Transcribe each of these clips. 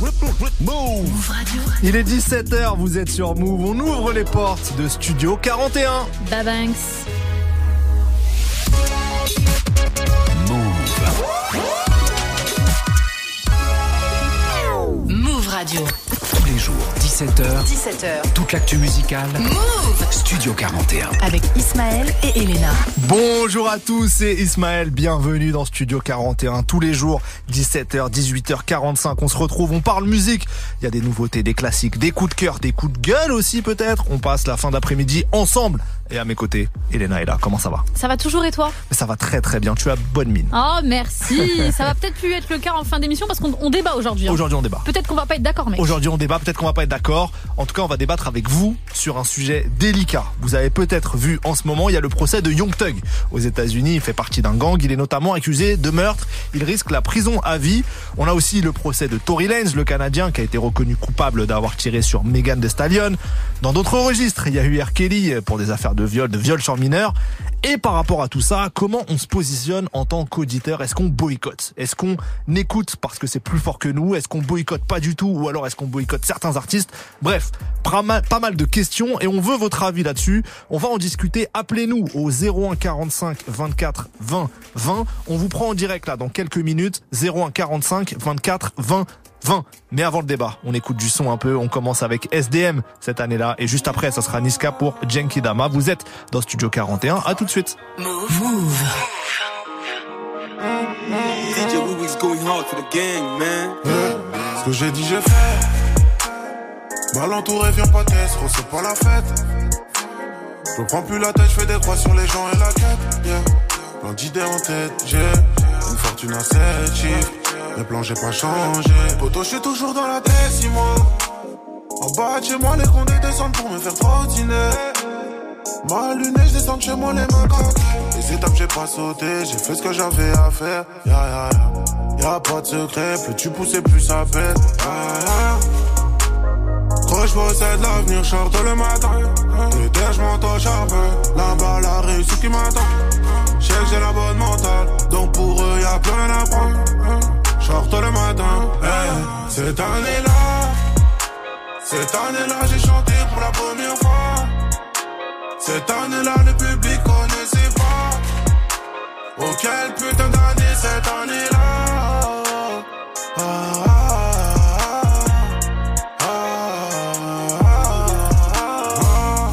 Move Radio. Il est 17h, vous êtes sur Move. On ouvre les portes de Studio 41. Babanks. Move. Move Radio. Tous les jours, 17h. 17h. Toute l'actu musicale. Move Studio 41. Avec Ismaël et Elena. Bonjour à tous, c'est Ismaël. Bienvenue dans Studio 41. Tous les jours, 17h, 18h45. On se retrouve, on parle musique. Il y a des nouveautés, des classiques, des coups de cœur, des coups de gueule aussi peut-être. On passe la fin d'après-midi ensemble. Et à mes côtés, Elena est là. Comment ça va? Ça va toujours et toi? Ça va très très bien. Tu as bonne mine. Oh merci. ça va peut-être plus être le cas en fin d'émission parce qu'on débat aujourd'hui. Hein. Aujourd'hui on débat. Peut-être qu'on va pas être d'accord, mec. Aujourd'hui on débat. Peut-être qu'on va pas être d'accord. En tout cas, on va débattre avec vous sur un sujet délicat. Vous avez peut-être vu en ce moment, il y a le procès de Young Thug aux États-Unis. Il fait partie d'un gang. Il est notamment accusé de meurtre. Il risque la prison à vie. On a aussi le procès de Tory Lanez, le Canadien, qui a été reconnu coupable d'avoir tiré sur Megan Thee Stallion. Dans d'autres registres, il y a eu R. Kelly pour des affaires de viol, de viol sur mineurs. Et par rapport à tout ça, comment on se positionne en tant qu'auditeur? Est-ce qu'on boycotte? Est-ce qu'on écoute parce que c'est plus fort que nous? Est-ce qu'on boycotte pas du tout? Ou alors est-ce qu'on boycotte certains artistes? Bref, pas mal de questions et on veut votre avis là-dessus. On va en discuter. Appelez-nous au 01 45 24 20 20. On vous prend en direct là dans quelques minutes. 01 45 24 20 20. Mais avant le débat, on écoute du son un peu. On commence avec SDM cette année-là. Et juste après, ça sera Niska pour Genki Dama. Vous êtes dans Studio 41. À tout de suite. Move. Move. Ce que j'ai dit, j'ai fait. Mal entouré, viens pas test, c'est pas la fête. Je prends plus la tête, je fais des croix sur les gens et la quête. Yeah. Plein d'idées en tête, j'ai une fortune à 7 chiffres. Le plan j'ai pas changé. Poto, je suis toujours dans la moi En bas de chez moi, les condés descendent pour me faire trottiner. Ma lunette, je descends chez moi les mains Les étapes, j'ai pas sauté, j'ai fait ce que j'avais à faire. Ya ya ya. Y'a pas de secret, plus tu pousses, plus ça pète. Quand je possède l'avenir, je le matin. Les je monte au charbon. Là-bas, la réussite qui m'attend. Je que j'ai la bonne mentale, donc pour eux, y'a plus rien à prendre. Sorte le matin, cette année-là, cette année-là, j'ai chanté pour la première fois. Cette année-là, le public connaissait pas. Oh, quel putain d'année cette année-là. Ah, ah, ah,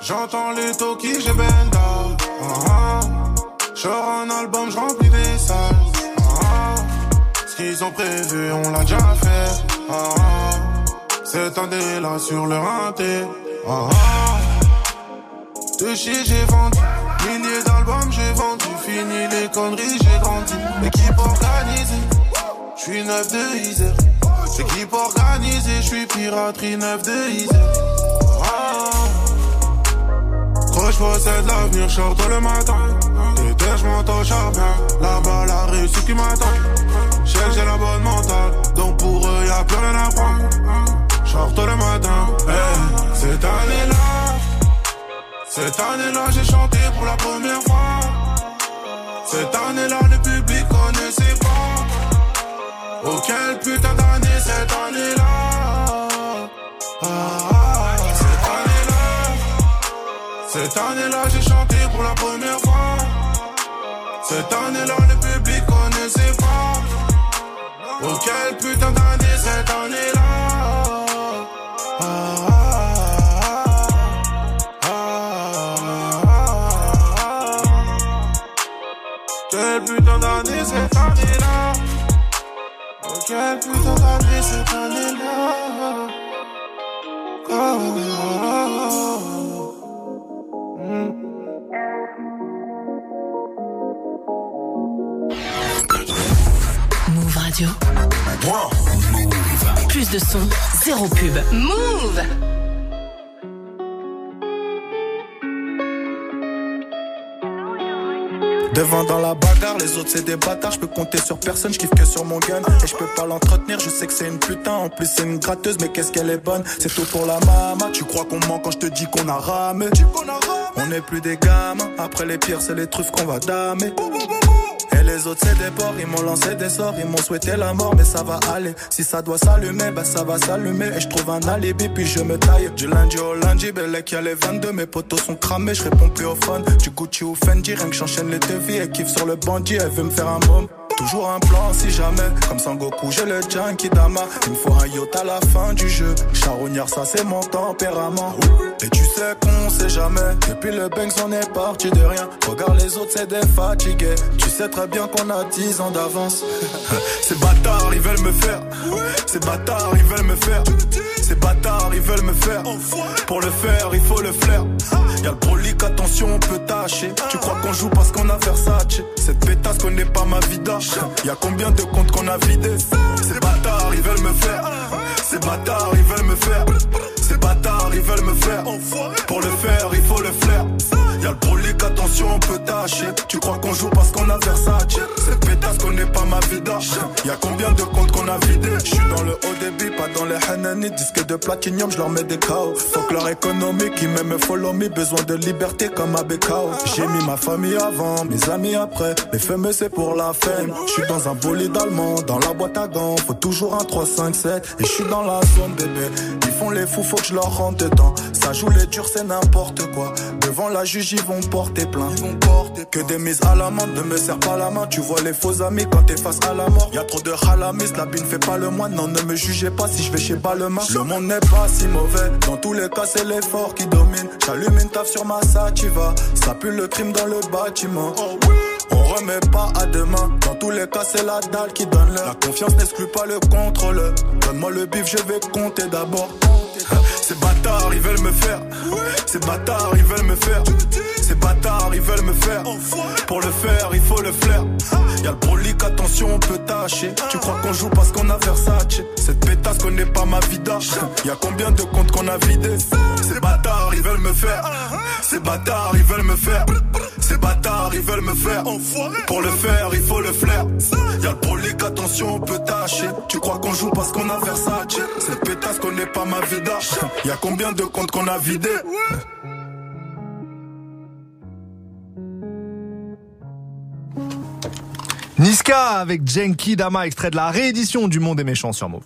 J'entends les talkies, j'ai benda. J'aurai un album, je remplis qu'ils ont prévu, on l'a déjà fait. Ah, ah. Cette année-là sur le rinté. Ah, de chier, j'ai vendu. Milliers d'albums, j'ai vendu. Fini les conneries, j'ai grandi. Équipe organisée. J'suis neuf de Isère. Équipe organisée, j'suis piraterie neuf de Isère. Quand je possède l'avenir, je le matin. L'été, je monte au charbon. Là-bas, la réussite qui m'attend. J'ai la bonne mentale. Donc pour eux, y'a plus rien à prendre. Le matin. cette année-là, cette année-là, j'ai chanté pour la première fois. Cette année-là, le public connaissait pas. Oh, quel putain d'année cette année-là. Ah, cette année-là, j'ai chanté pour la première fois. Cette année-là, le public connaissait pas. Oh quel putain d'année cette année-là. Ah, Quel putain d'année cette année-là. Oh quel putain d'année cette Plus de son, zéro pub. Move! Devant dans la bagarre, les autres c'est des bâtards, je peux compter sur personne, je kiffe que sur mon gun. Et je peux pas l'entretenir, je sais que c'est une putain, en plus c'est une gratteuse, mais qu'est-ce qu'elle est bonne? C'est tout pour la mama, tu crois qu'on ment quand je te dis qu'on a ramé? On est plus des gamins, après les pires c'est les truffes qu'on va damer les autres c'est des porcs, ils m'ont lancé des sorts, ils m'ont souhaité la mort, mais ça va aller. Si ça doit s'allumer, bah ça va s'allumer. Et je trouve un alibi, puis je me taille. Du lundi au lundi, Belek, y'a les 22, mes potos sont cramés, je réponds plus au phone. Du Gucci ou Fendi, rien que j'enchaîne les devis, et kiffe sur le bandit, elle veut me faire un môme. Toujours un plan si jamais, comme Sangoku, j'ai le Dama. Il me faut un yacht à la fin du jeu. Charognard, ça c'est mon tempérament. Et tu sais qu'on sait jamais. Depuis le Banks, on est parti de rien. Regarde les autres, c'est des fatigués. Tu sais très bien qu'on a 10 ans d'avance. Ces bâtards, ils veulent me faire. Ces bâtards, ils veulent me faire. Ces bâtards, ils veulent me faire. Pour le faire, il faut le flair. Y'a le prolique, attention, on peut tâcher. Tu crois qu'on joue parce qu'on a Versace? Cette pétasse connaît pas ma vida. Y'a combien de comptes qu'on a vidés Ces bâtards, ils veulent me faire. Ces bâtards, ils veulent me faire. Ces bâtards, ils veulent me faire. Pour le faire, il faut le flair. Y'a le prolique, attention, on peut tâcher. Tu crois qu'on joue parce qu'on a Versace? Cette pétasse connaît pas ma vida. Y'a combien de comptes qu'on a vidés? Je suis dans le haut débit, pas dans les Hanani. Disque de platinium, je leur mets des chaos. Fuck leur économie qui m'aime follow me. Besoin de liberté comme à Bekao. J'ai mis ma famille avant, mes amis après. Les femmes, c'est pour la femme. Je suis dans un bolide allemand, dans la boîte à gants. Faut toujours un 3, 5, 7. Et je suis dans la zone bébé. Ils font les fous, faut que je leur rentre dedans. Ça joue les durs, c'est n'importe quoi. Devant la juge, ils vont porter plainte. Ils vont porter que des mises à la main, ne me serre pas la main. Tu vois les faux amis quand t'es face à la mort. Y a trop de halamis, la bine fait pas le moine. Non, ne me jugez pas si je vais chez Balmain. Le monde n'est pas si mauvais. Dans tous les cas, c'est l'effort qui domine. J'allume une taf sur ma sativa. Ça pue le crime dans le bâtiment. On remet pas à demain. Dans tous les cas, c'est la dalle qui donne l'heure. La confiance n'exclut pas le contrôle. Donne-moi le bif, je vais compter d'abord. Ces bâtards, ils veulent me faire. Ces bâtards, ils veulent me faire. Ces bâtards, ils veulent me faire. Pour le faire, il faut le flair. Y'a le prolique, attention, on peut tâcher. Tu crois qu'on joue parce qu'on a Versace? Cette pétasse connaît pas ma vida. Y'a combien de comptes qu'on a vidés? Ces bâtards, ils veulent me faire. Ces bâtards, ils veulent me faire. Ces bâtards, ils veulent me faire. Pour le faire, il faut le flair. Y'a le prolique, attention, on peut tâcher. Tu crois qu'on joue parce qu'on a Versace? Cette pétasse connaît pas ma vida. Y'a combien de comptes qu'on a vidés? Niska avec Genki Dama, extrait de la réédition du Monde des méchants sur Move.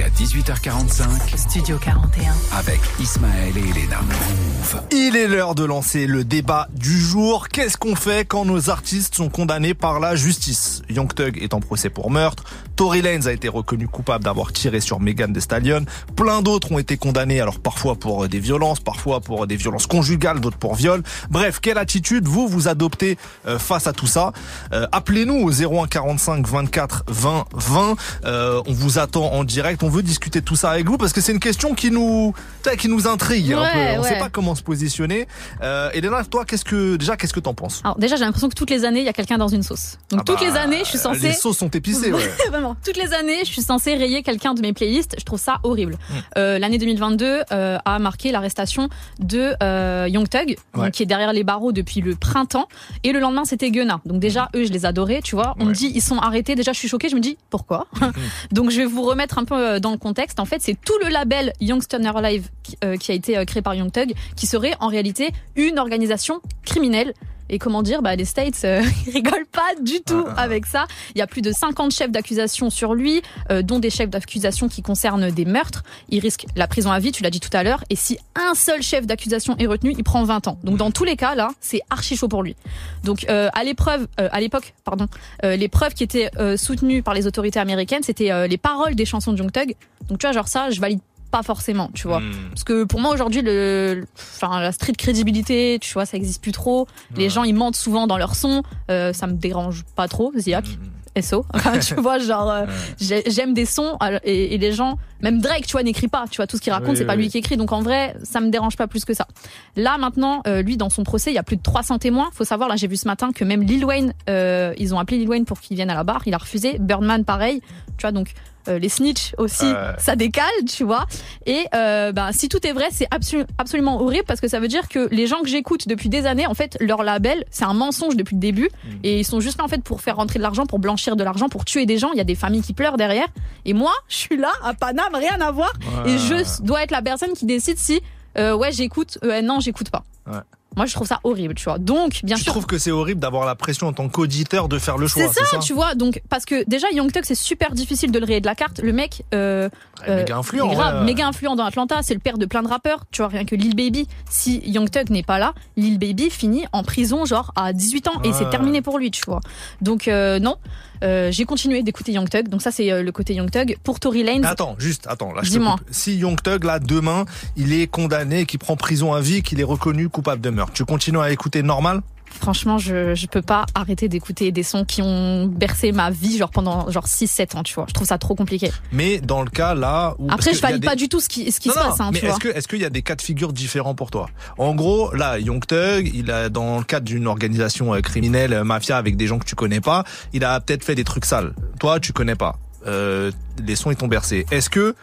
Jusqu'à 18h45 Studio 41. avec Ismaël et Elena. Move. Il est l'heure de lancer le débat du jour. Qu'est-ce qu'on fait quand nos artistes sont condamnés par la justice? Young Thug est en procès pour meurtre. Tory Lanez a été reconnu coupable d'avoir tiré sur Megan Thee Stallion. Plein d'autres ont été condamnés, alors parfois pour des violences, parfois pour des violences conjugales, d'autres pour viol. Bref, quelle attitude vous vous adoptez euh, face à tout ça? Euh, Appelez-nous au 01 45 24 20 20. Euh, on vous attend en direct. On veut discuter de tout ça avec vous parce que c'est une question qui nous, qui nous intrigue un Ouais, peu. On ouais. sait pas comment se positionner. Euh, Elena, toi, qu'est-ce que déjà, qu'est-ce que t'en penses? Alors déjà, j'ai l'impression que toutes les années, il y a quelqu'un dans une sauce. Donc Ah toutes bah, les années, je suis censée... Les sauces sont épicées. Ouais. Vraiment, toutes les années, je suis censée rayer quelqu'un de mes playlists. Je trouve ça horrible. Mm. Euh, L'année 2022 euh, a marqué l'arrestation de euh, Young Thug, donc, qui est derrière les barreaux depuis le printemps. Et le lendemain, c'était Gunna. Donc déjà, eux, je les adorais, tu vois. On me dit, ils sont arrêtés. Déjà, je suis choquée. Je me dis, pourquoi? Donc je vais vous remettre un peu euh, dans le contexte. En fait, c'est tout le label Youngstoner Live qui, euh, qui a été euh, créé par Young Thug, qui serait en réalité une organisation criminelle. Et comment dire, bah, les States euh, ils rigolent pas du tout avec ça. Il y a plus de 50 chefs d'accusation sur lui, euh, dont des chefs d'accusation qui concernent des meurtres. Il risque la prison à vie, tu l'as dit tout à l'heure. Et si un seul chef d'accusation est retenu, il prend 20 ans. Donc dans tous les cas, là, c'est archi chaud pour lui. Donc euh, à l'épreuve, à l'époque, pardon, les preuves qui étaient soutenues par les autorités américaines, c'était les paroles des chansons de Young Thug. Donc tu vois, genre ça, je valide pas forcément, tu vois. Hmm. Parce que pour moi aujourd'hui, le, enfin la street crédibilité, tu vois, ça existe plus trop. Les gens ils mentent souvent dans leur son, euh, ça me dérange pas trop. Ziak, SO, tu vois, genre euh, j'ai- j'aime des sons alors- et, et les gens, même Drake, tu vois, n'écrit pas, tu vois, tout ce qu'il raconte, Oui, c'est pas oui. lui qui écrit. Donc en vrai, ça me dérange pas plus que ça. Là maintenant, euh, lui dans son procès, il y a plus de 300 témoins. Faut savoir, là j'ai vu ce matin que même Lil Wayne, euh, ils ont appelé Lil Wayne pour qu'il vienne à la barre, il a refusé. Birdman pareil, tu vois, donc euh, les snitch aussi, ça décale, tu vois. Et euh, bah, si tout est vrai, c'est absolu- absolument horrible parce que ça veut dire que les gens que j'écoute depuis des années, en fait, leur label, c'est un mensonge depuis le début. Et ils sont juste là, en fait, pour faire rentrer de l'argent, pour blanchir de l'argent, pour tuer des gens. Il y a des familles qui pleurent derrière. Et moi, je suis là, à Paname, rien à voir. Et je dois être la personne qui décide si, euh, ouais, j'écoute, euh, non, j'écoute pas. Ouais. Moi, je trouve ça horrible, tu vois. Donc, bien tu sûr. trouves que c'est horrible d'avoir la pression en tant qu'auditeur de faire le choix C'est ça, tu vois. Donc, parce que déjà, Young Thug, c'est super difficile de le rayer de la carte. Le mec, euh, Ouais, méga euh, influent, est grave, ouais. méga influent dans Atlanta. C'est le père de plein de rappeurs. Tu vois, rien que Lil Baby. Si Young Thug n'est pas là, Lil Baby finit en prison, genre à 18 ans, et c'est terminé pour lui, tu vois. Donc, euh, non. Euh, j'ai continué d'écouter Young Thug. Donc ça, c'est euh, le côté Young Thug. Pour Tory Lanez, attends, juste, attends, là, je te coupe. Si Young Thug, là, demain, il est condamné, qu'il prend prison à vie, qu'il est reconnu coupable de meurtre, tu continues à écouter normal? Franchement, je, je peux pas arrêter d'écouter des sons qui ont bercé ma vie, genre pendant genre 6-7 ans, tu vois. Je trouve ça trop compliqué. Mais dans le cas là où. Après, je valide des- pas du tout ce qui, ce qui Non, se non, passe, hein, mais tu vois. est-ce que est-ce qu'il y a des cas de figure différents pour toi? En gros, là, Young Thug, il a dans le cadre d'une organisation euh, criminelle, euh, mafia, avec des gens que tu connais pas, il a peut-être fait des trucs sales. Toi, tu connais pas. Euh, les sons ils t'ont bercé. Est-ce que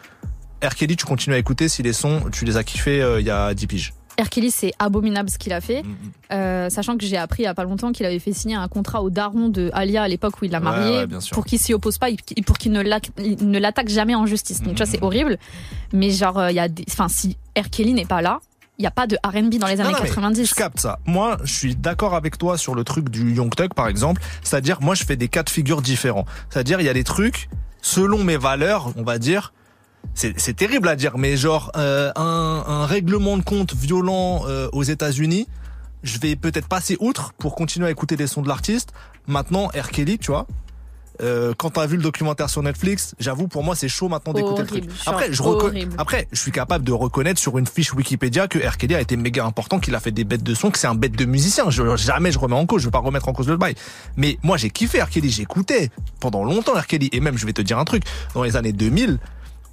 R. Kelly, tu continues à écouter si les sons, tu les as kiffés euh, il y a 10 piges? Kelly, c'est abominable ce qu'il a fait. Mhm. Euh, sachant que j'ai appris il y a pas longtemps qu'il avait fait signer un contrat au daron de Alia à l'époque où il l'a marié ouais, pour qu'il s'y oppose pas et pour qu'il ne l'attaque jamais en justice. Donc tu vois, Mhm. c'est horrible. Mais genre, euh, il y a des, enfin, si. Kelly n'est pas là, il y a pas de R&B dans les Non, années non, mais 90. Je capte ça. Moi, je suis d'accord avec toi sur le truc du Young Thug, par exemple. C'est-à-dire, moi, je fais des cas de figure différents. C'est-à-dire, il y a des trucs, selon mes valeurs, on va dire, c'est terrible à dire, mais genre, euh, un, un règlement de compte violent euh, aux États-Unis, je vais peut-être passer outre pour continuer à écouter des sons de l'artiste. Maintenant, R. Kelly, tu vois. Euh, quand t'as vu le documentaire sur Netflix, j'avoue pour moi c'est chaud maintenant d'écouter le truc. Après, je après, je suis capable de reconnaître sur une fiche Wikipédia que R. Kelly a été méga important, qu'il a fait des bêtes de son, que c'est un bête de musicien. Je, jamais je remets en cause, je veux pas remettre en cause le bail. Mais moi j'ai kiffé R. Kelly, j'écoutais pendant longtemps R. Kelly et même je vais te dire un truc, dans les années 2000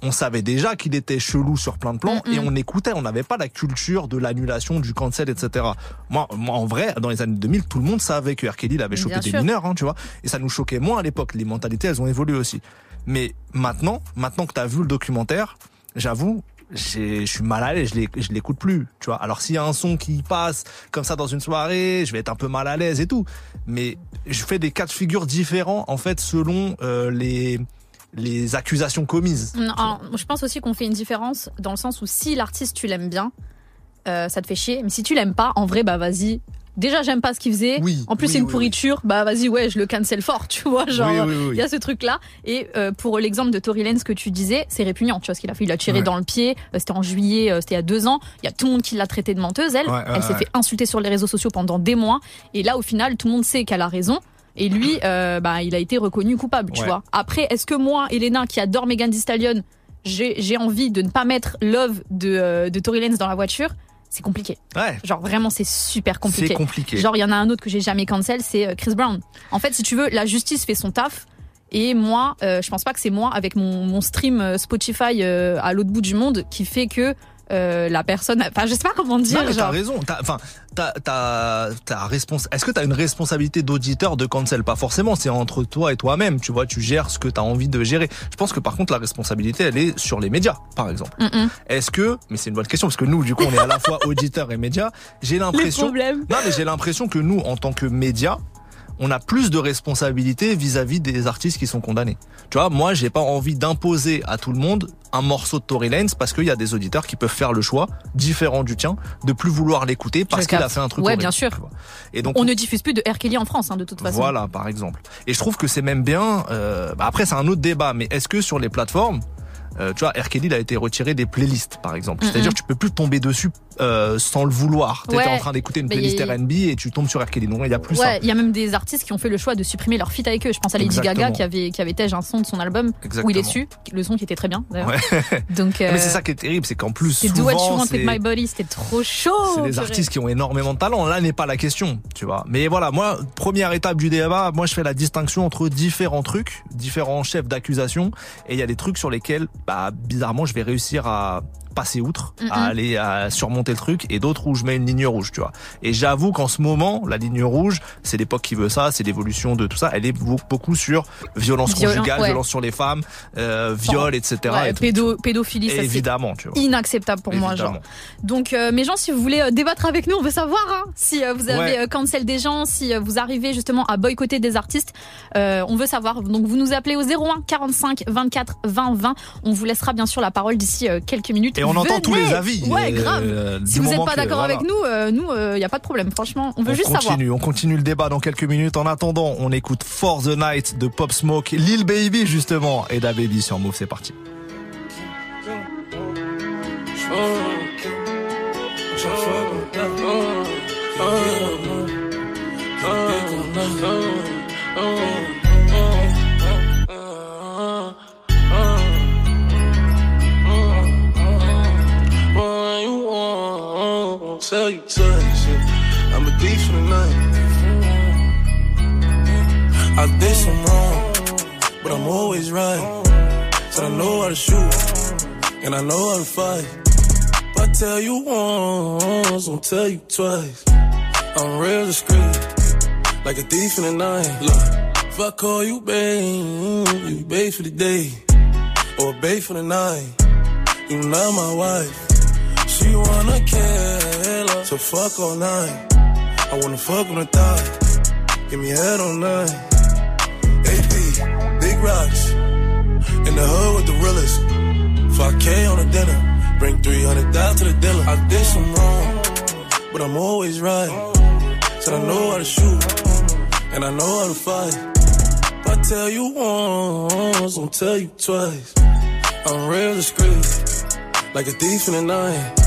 on savait déjà qu'il était chelou sur plein de plans Mm, et on écoutait, on n'avait pas la culture de l'annulation, du cancel, etc. Moi, moi, en vrai, dans les années 2000, tout le monde savait que R. Kelly avait chopé Bien des sûr. mineurs, hein, tu vois. Et ça nous choquait moins à l'époque. Les mentalités, elles ont évolué aussi. Mais maintenant, maintenant que tu as vu le documentaire, j'avoue, je suis mal à l'aise, je l'ai- je l'écoute plus, tu vois. Alors s'il y a un son qui passe comme ça dans une soirée, je vais être un peu mal à l'aise et tout. Mais je fais des cas de figure différents, en fait, selon euh, les les accusations commises. Alors, je pense aussi qu'on fait une différence dans le sens où si l'artiste tu l'aimes bien, euh, ça te fait chier. Mais si tu l'aimes pas, en vrai, bah vas-y. Déjà, j'aime pas ce qu'il faisait. Oui, en plus, oui, c'est une oui, pourriture. Bah vas-y, ouais, je le cancel fort, tu vois. Genre, il y a ce truc-là. Et euh, pour l'exemple de Tory Lanez que tu disais, c'est répugnant. Tu vois ce qu'il a fait Il a tiré Ouais. dans le pied. Euh, C'était en juillet. C'était il y a deux ans. Il y a tout le monde qui l'a traité de menteuse. Elle, Ouais, elle s'est fait insulter sur les réseaux sociaux pendant des mois. Et là, au final, tout le monde sait qu'elle a raison. Et lui, euh, bah, il a été reconnu coupable, tu Ouais. vois. Après, est-ce que moi, Elena, qui adore Megan Thee Stallion, j'ai envie de ne pas mettre Love de, euh, de Tory Lanez dans la voiture? C'est compliqué. Ouais, Genre vraiment, c'est super c'est compliqué. compliqué. Genre, il y en a un autre que j'ai jamais cancel, c'est euh, Chris Brown. En fait, si tu veux, la justice fait son taf. Et moi, euh, je pense pas que c'est moi, avec mon, mon stream Spotify euh, à l'autre bout du monde, qui fait que euh, la personne. Enfin, je sais pas comment dire. Non, mais t'as raison. T'as- Enfin, t'as, t'as, t'as respons- Est-ce que t'as une responsabilité d'auditeur de cancel? Pas forcément. C'est entre toi et toi-même. Tu vois, tu gères ce que t'as envie de gérer. Je pense que par contre, la responsabilité, elle est sur les médias, par exemple. Mm, mm. Est-ce que, mais c'est une bonne question parce que nous, du coup, on est à la fois auditeurs et médias. J'ai l'impression. Non, mais j'ai l'impression que nous, en tant que médias, on a plus de responsabilités vis-à-vis des artistes qui sont condamnés. Tu vois, moi, j'ai pas envie d'imposer à tout le monde un morceau de Tory Lanez parce qu'il y a des auditeurs qui peuvent faire le choix différent du tien de plus vouloir l'écouter parce qu'il a fait un truc Ouais, horrible, bien sûr. Et donc, On ne diffuse plus de R. Kelly en France, hein, de toute façon. voilà, par exemple. Et je trouve que c'est même bien. euh, bah après, c'est un autre débat, mais est-ce que sur les plateformes, euh, tu vois, R. Kelly il a été retiré des playlists, par exemple. C'est-à-dire, que tu peux plus tomber dessus euh, sans le vouloir. T'étais Ouais. en train d'écouter une playlist a- R&B et tu tombes sur R. Kelly. Donc, il y a plus ça. Ouais, il y a même des artistes qui ont fait le choix de supprimer leur feat avec eux. Je pense à Lady Exactement. Gaga qui avait qui avait tège un son de son album Exactement. où il est dessus, le son qui était très bien. Ouais. Donc euh, Mais c'est ça qui est terrible, c'est qu'en plus, c'est Do What You Want With My Body, c'était trop chaud. c'est des artistes qui ont énormément de talent. Là n'est pas la question, tu vois. Mais voilà, moi, première étape du débat, moi je fais la distinction entre différents trucs, différents chefs d'accusation, et il y a des trucs sur lesquels, bah, bizarrement, je vais réussir à passer outre, à aller à surmonter le truc, et d'autres où je mets une ligne rouge, tu vois. Et j'avoue qu'en ce moment, la ligne rouge, c'est l'époque qui veut ça, c'est l'évolution de tout ça. Elle est beau- beaucoup sur violence Violent- conjugale, ouais. violence sur les femmes, euh, viol, etc. Ouais, et pédo- pédophilie, ça c'est Évidemment, tu vois. inacceptable pour moi. Genre. Donc euh, mes gens, si vous voulez euh, débattre avec nous, on veut savoir hein, si euh, vous avez Ouais. euh, cancel des gens, si vous arrivez justement à boycotter des artistes. Euh, on veut savoir. Donc vous nous appelez au 01 45 24 20 20. On vous laissera bien sûr la parole d'ici quelques minutes. Et on entend tous les avis. Ouais, euh, grave. Si vous n'êtes pas d'accord voilà. avec nous, euh, nous, il n'y a pas de problème. Franchement, on veut On juste savoir. continue, on continue le débat dans quelques minutes. En attendant, on écoute For the Night de Pop Smoke, Lil Baby justement, et Da Baby sur Move. C'est parti. Want? Tell you twice. yeah. I'm a thief for the night. I did some wrong, but I'm always right. Said I know how to shoot, and I know how to fight. If I tell you once, I'll tell you twice. I'm real discreet, like a thief in the night. Look, if I call you babe, you babe for the day, or babe for the night. You not my wife. She wanna kill her, so fuck night. I wanna fuck on the thigh. Give me head night. AP, big rocks. In the hood with the realest. 5K on the dinner. Bring 300 down to the dealer. I did some wrong, but I'm always right. Said I know how to shoot, and I know how to fight. If I tell you once, I'll tell you twice. I'm real discreet, like a thief in the night.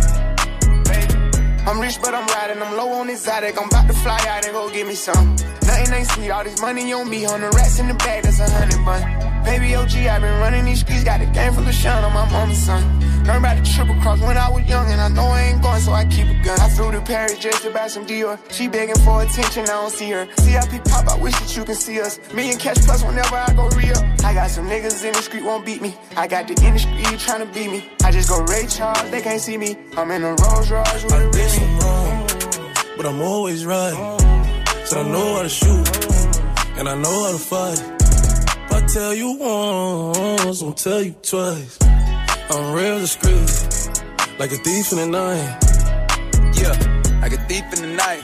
I'm rich, but I'm riding. I'm low on exotic. I'm about to fly out and go get me some. Nothing ain't sweet. All this money on me. On the rats in the bag, that's a hundred bun. Baby OG, i been running these streets. Got the game from the shine on my mama's son. Learned about the triple cross when I was young, and I know I ain't going, so I keep a gun. I flew to Paris just to buy some Dior. She begging for attention, I don't see her. CIP pop, I wish that you can see us. Million cash plus whenever I go real. I got some niggas in the street won't beat me. I got the industry trying to beat me. I just go Ray Charles, they can't see me. I'm in a Rolls Royce with a Remy. wrong, but I'm always right. So I know how to shoot, and I know how to fight. Tell you once, I'll tell you twice. I'm real discreet, like a thief in the night. Yeah, like a thief in the night.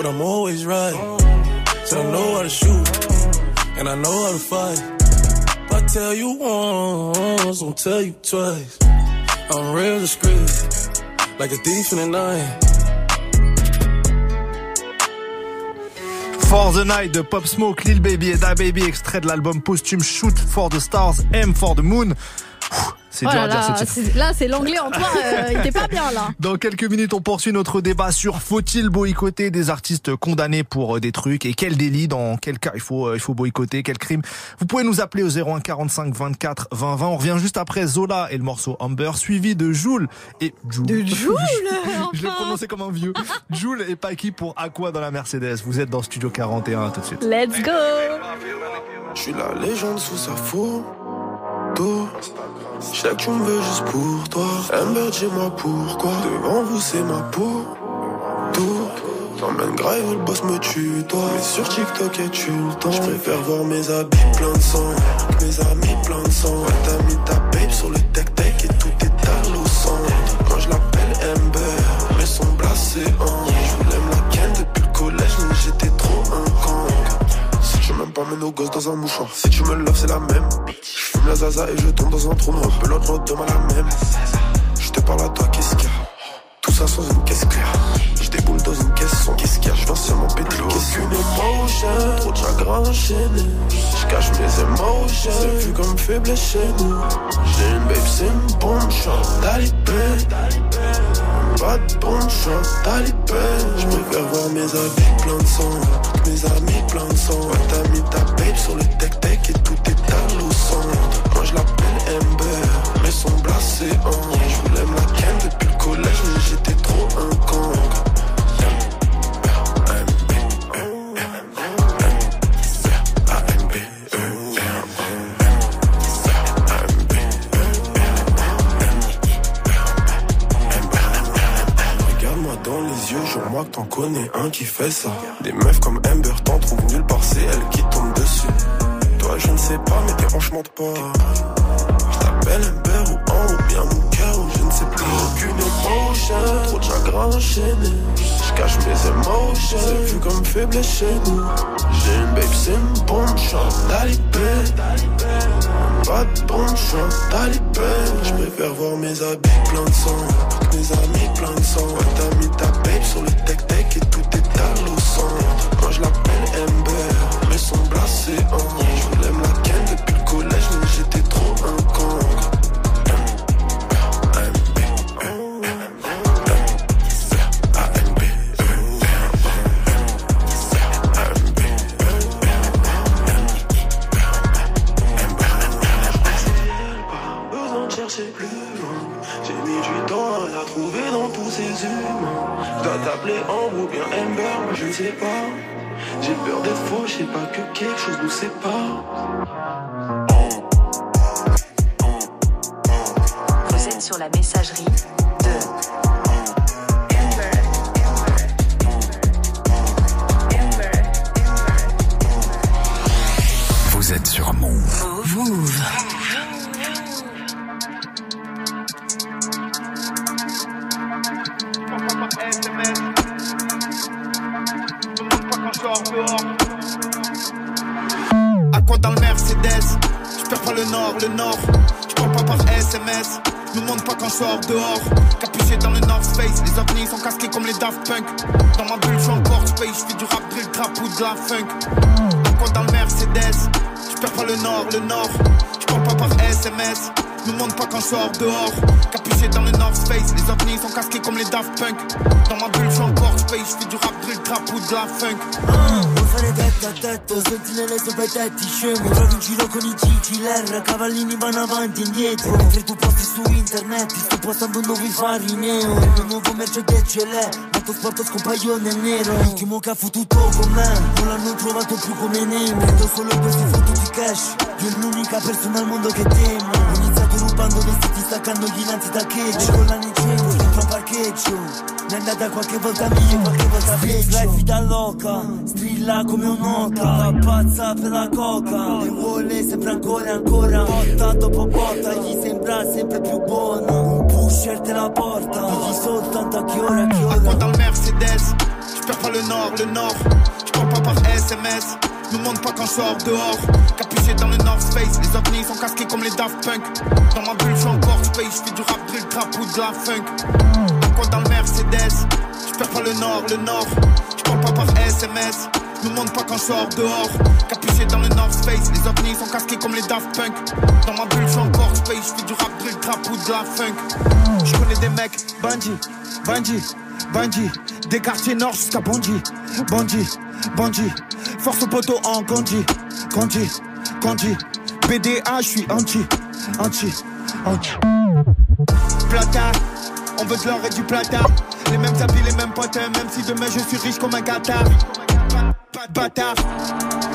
but I'm always right. Said I know how to shoot, and I know how to fight. If I tell you once, I'll tell you twice. I'm real discreet, like a thief in the night. For the Night de Pop Smoke, Lil Baby et Da Baby, extrait de l'album posthume Shoot for the Stars, M for the Moon. C'est Oh dur là à dire là, ce titre. c'est- là, c'est l'anglais en toi. euh, il était pas bien là. Dans quelques minutes, on poursuit notre débat sur faut-il boycotter des artistes condamnés pour euh, des trucs et quel délit, dans quel cas il faut euh, il faut boycotter, quel crime. Vous pouvez nous appeler au 01 45 24 20 20. On revient juste après Zola et le morceau Amber, suivi de Joule et Joule. De Joule Je l'ai prononcé comme un vieux. Joule et Paki pour Aqua dans la Mercedes. Vous êtes dans Studio 41 à tout de suite. Let's go. Je suis la légende sous sa photo. Je sais que tu me veux juste pour toi. Amber, dis-moi pourquoi. Devant vous, c'est ma peau. Tout. T'emmènes grave, le boss me tue, toi. Mais sur TikTok, et tu le temps. Je préfère voir mes habits pleins de sang. Mes amis pleins de sang. Ouais, T'as mis ta babe sur le pas, nos gosses dans un mouchoir. Si tu me love, c'est la même. Je fume la zaza et je tombe dans un trou noir. Pelote, mode demain la même. Je te parle à toi, qu'est-ce qu'il y a? Tout ça sans une caisse claire. Je déboule dans une caisse sans qu'est-ce qu'il y a Je viens seulement péter Qu'est-ce qu'une émotion Trop de chagrin enchaîné. Je cache mes émotions. C'est vu comme faiblesse chez nous. J'ai une babe, c'est une bombe. J'suis talibé. Pas de bombe, j'suis talibé. Je préfère voir mes habits pleins de sang. Mes amis pleins de sang. Ouais, t'as mis ta babe sur le tech-tech et tout est à l'eau. Moi je l'appelle Amber, mais son blasé en. Connais un qui fait ça. Des meufs comme Amber t'en trouvent nulle part, c'est elle qui tombe dessus. Toi, je ne sais pas, mais tes hanches mentent pas. Je t'appelle Amber ou en ou bien mon cœur ou je ne sais plus. Aucune émotion, trop de chagrin enchaîné. Je cache mes émotions, c'est vu comme faible chez nous. J'ai une babe, c'est une bombe, je suis. Pas de bombe, je suis un talibé. Je préfère voir mes habits plein de sang. Mes amis plein de sang. T'as mis ta babe sur le tech-tech et tout est à l'eau. Moi je l'appelle Amber, mais son blasé. Quelque chose la funk. Dans le Mercedes Je perds pas le nord, le nord. Je parle pas par SMS. Nous montre pas quand je sors dehors. Capuché dans le North Face. Les ovnis sont casqués comme les Daft Punk. Dans ma bulle, je suis space. Je fais du rap, drill, trap ou de la funk. Fare testa a testa, sentinelle sopra i tetti scemo Trovi in giro con i CCLR, cavallini vanno avanti e indietro Mentre tu posti su internet, sto postando un nuovo fari neo Il mio nuovo Mercedes GLE, molto sporto scompaio nel nero L'ultimo che ha fottuto con me, non l'hanno trovato più come Nemo Prendo solo questi fottuti cash, io l'unica persona al mondo che temo Ho iniziato rubando vestiti, staccando gli lanzi da cheggio Con la Niceno, dentro un parcheggio è andata qualche volta meglio, qualche volta peggio Life da loca, strilla come un'oca Pazza per la coca Le vuole sempre ancora e ancora Botta dopo botta, gli sembra sempre più buona Un pusher te la porta Digli soltanto a che ora, a che ora dans le Mercedes? Je perds pas le nord, le nord. Je parle pas par SMS. Nous montre pas quand je sors dehors. Capuché dans le North Face. Les ovnis sont casqués comme les Daft Punk. Dans ma bulle, je suis encore space. Je fais du rap, drill, trap ou de la funk. Quoi dans le Mercedes Je pas le nord, le nord. Je parle pas par SMS. Nous montre pas quand je dehors. Capuché dans le North Face. Les ovnis sont casqués comme les Daft Punk. Dans ma bulle, je encore space. Je du rap, drill, trap ou de la funk. Je connais des mecs, Bungie, Bungie, Bungie. Des quartiers nord jusqu'à Bonji, Bonji, Bonji. Force au poteau en Gondi, Gondi, Gondi. BDA, je suis anti, anti, anti. Plata, on veut de l'or et du plata. Les mêmes habits, les mêmes potes, même si demain je suis riche comme un Qatar. Bâtard,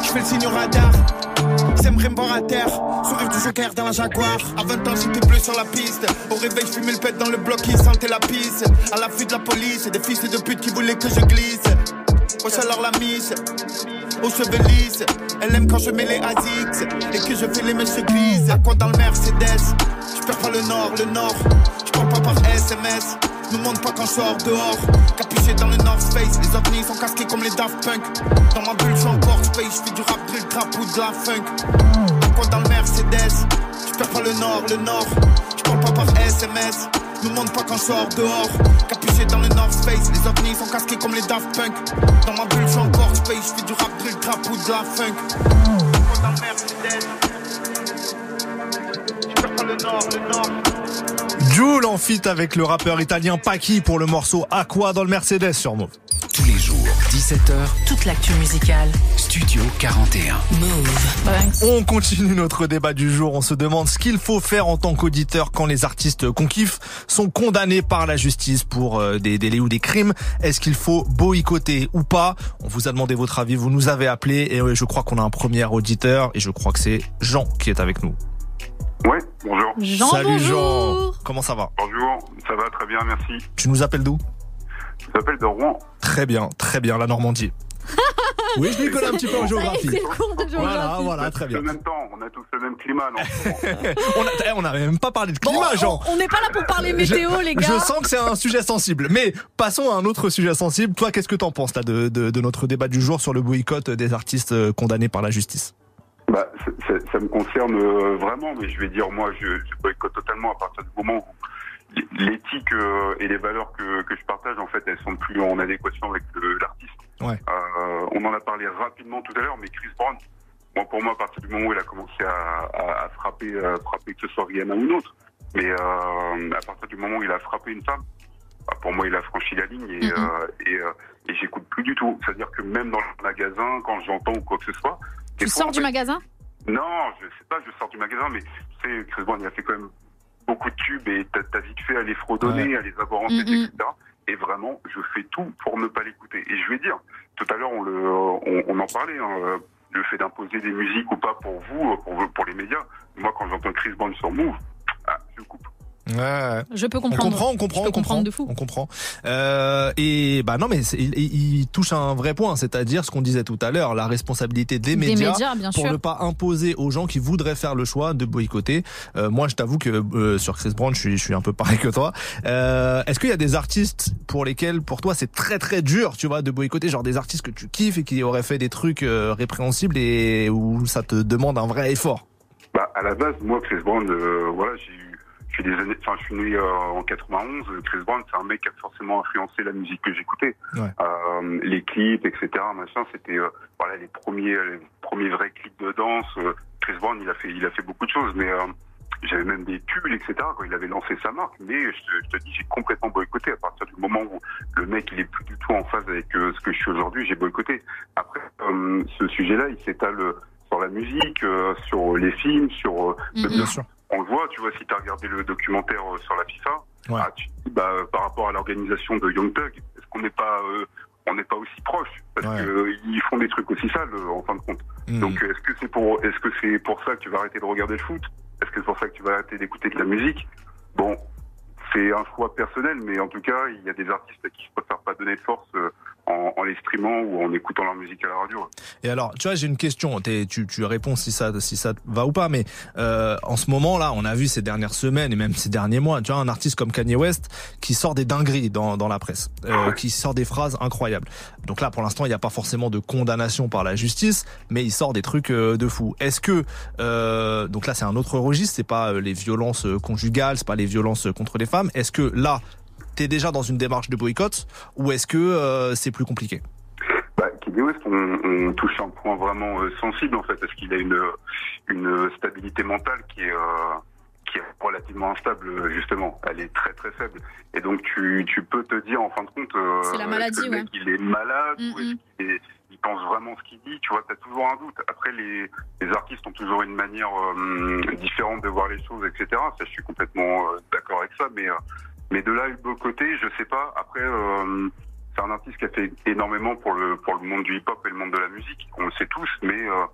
je fais le signe au radar. C'est me voir à terre, sourire du joker dans la Jaguar. À 20 ans, j'étais bleu sur la piste. Au réveil, je fumais le pet dans le bloc, ils sentaient la pisse. À l'affût de la police, et des fils de pute qui voulaient que je glisse. Wesh alors la mise, aux cheveux lisses. Elle aime quand je mets les ASICS et que je fais les mèches grises. À quoi dans le Mercedes? Je perds pas le nord, le nord. Je parle pas par SMS. Nous montre pas quand je sors dehors. Capuché dans le North Face. Les ovnis sont casqués comme les Daft Punk. Dans ma bulle, je encore space. Je fais du rap, drill, trap ou de la funk. À quoi dans le Mercedes? Je perds pas le nord, le nord. Je parle pas par SMS. Nous montre pas quand je sors dehors. Capuché dans le North Face. Les ovnis sont casqués comme les Daft Punk. Dans ma bulle, je encore en fit avec le rappeur italien Paki pour le morceau Aqua dans le Mercedes sur Move. Tous les jours, 17h, Toute l'actu musicale. Studio 41. Move. On continue notre débat du jour. On se demande ce qu'il faut faire en tant qu'auditeur quand les artistes qu'on kiffe sont condamnés par la justice pour euh, des délais ou des crimes. Est-ce qu'il faut boycotter ou pas? On vous a demandé votre avis, vous nous avez appelé et euh, je crois qu'on a un premier auditeur et je crois que c'est Jean qui est avec nous. Ouais, bonjour. Jean, Salut bonjour. Jean, comment ça va? Bonjour, ça va très bien, merci. Tu nous appelles d'où? S'appelle de Rouen. Très bien, très bien, la Normandie. Oui, je m'y connais un petit peu en géographie. C'est le cours de Voilà, géographie. voilà, très bien. En même temps, on a tous le même climat. non On a- eh, même pas parlé de Bon, climat, Jean. on- n'est pas là pour parler météo, je, les gars. Je sens que c'est un sujet sensible. Mais passons à un autre sujet sensible. Toi, qu'est-ce que t'en penses là de, de, de notre débat du jour sur le boycott des artistes euh, condamnés par la justice? Bah, ça me concerne euh, vraiment, mais je vais dire, moi, je, je boycotte totalement à partir du moment où l'éthique euh, et les valeurs que, que je partage, en fait, elles sont plus en adéquation avec l'artiste. Ouais. Euh, on en a parlé rapidement tout à l'heure, mais Chris Brown, moi, pour moi, à partir du moment où il a commencé à, à, à frapper, frapper que ce soit Rihanna ou une autre, mais euh, à partir du moment où il a frappé une femme, bah, pour moi, il a franchi la ligne et, Mhm. euh, et, euh, et j'écoute plus du tout. C'est-à-dire que même dans le magasin, quand j'entends ou quoi que ce soit, Tu fois, sors en du fait, magasin? Non, je sais pas, je sors du magasin, mais tu sais, Chris Brown, il a fait quand même beaucoup de tubes et t'as t'as vite fait à les fredonner, à les avoir en tête, Mhm. etc. Et vraiment, je fais tout pour ne pas l'écouter. Et je vais dire, tout à l'heure, on, le, on, on en parlait, hein, le fait d'imposer des musiques ou pas pour vous, pour, pour les médias. Moi, quand j'entends Chris Brown sur Move, ah, je coupe. Ouais. Je peux On comprendre. comprend, on comprend, on comprend. de fou. On comprend. Euh, et bah non, mais il, il- il touche à un vrai point, c'est-à-dire ce qu'on disait tout à l'heure, la responsabilité des, Des médias, médias, bien pour sûr. ne pas imposer aux gens qui voudraient faire le choix de boycotter. Euh, moi, je t'avoue que euh, sur Chris Brown, je suis, je suis un peu pareil que toi. Euh, Est-ce qu'il y a des artistes pour lesquels, pour toi, c'est très très dur, tu vois, de boycotter, genre des artistes que tu kiffes et qui auraient fait des trucs euh, répréhensibles et où ça te demande un vrai effort? Bah, à la base, moi, Chris Brown, euh, voilà, j'ai eu, je suis des années, enfin, je suis né euh, en 91. Chris Brown, c'est un mec qui a forcément influencé la musique que j'écoutais. Ouais. Euh, les clips, etc., machin, c'était, euh, voilà, les premiers, les premiers vrais clips de danse. Euh, Chris Brown, il a fait, il a fait beaucoup de choses, mais euh, j'avais même des pulls, etc., quand il avait lancé sa marque. Mais je te, je te dis, j'ai complètement boycotté à partir du moment où le mec, il est plus du tout en phase avec euh, ce que je suis aujourd'hui. J'ai boycotté. Après, euh, ce sujet-là, il s'étale euh, sur la musique, euh, sur les films, sur euh, Mhm. Bien sûr. On le voit, tu vois, si tu as regardé le documentaire euh, sur la FIFA, Ouais. ah, tu bah, par rapport à l'organisation de Young Thug, est-ce qu'on n'est pas, euh, on n'est pas aussi proche? Parce Ouais. que euh, ils font des trucs aussi sales, euh, en fin de compte. Mhm. Donc, est-ce que c'est pour, est-ce que c'est pour ça que tu vas arrêter de regarder le foot? Est-ce que c'est pour ça que tu vas arrêter d'écouter de la musique? Bon, c'est un choix personnel, mais en tout cas, il y a des artistes à qui je préfère pas donner de force euh, en, en les streamant ou en écoutant leur musique à la radio. Et alors, tu vois, j'ai une question. T'es- tu, tu réponds si ça, si ça va ou pas. Mais euh, en ce moment là, on a vu ces dernières semaines et même ces derniers mois, tu vois, un artiste comme Kanye West qui sort des dingueries dans, dans la presse, euh, qui sort des phrases incroyables. Donc là, pour l'instant, il n'y a pas forcément de condamnation par la justice, mais il sort des trucs euh, de fou. Est-ce que euh, donc là, c'est un autre registre. C'est pas euh, les violences euh, conjugales, c'est pas les violences contre les femmes. Est-ce que là, t'es déjà dans une démarche de boycott ou est-ce que euh, c'est plus compliqué? Bah, Kanye West, on, on touche un point vraiment euh, sensible en fait, parce qu'il a une, une stabilité mentale qui est, euh, qui est relativement instable justement? Elle est très très faible. Et donc tu, tu peux te dire en fin de compte, euh, C'est la est-ce maladie, que le mec, il est malade ou est-ce Mhm. qu'il est- il pense vraiment ce qu'il dit? Tu vois, t'as toujours un doute. Après, les, les artistes ont toujours une manière euh, différente de voir les choses, etc. Ça, je suis complètement euh, d'accord avec ça. Mais, euh, mais de là, le côté, je sais pas. Après. Euh, c'est un artiste qui a fait énormément pour le pour le monde du hip-hop et le monde de la musique. On le sait tous, mais euh,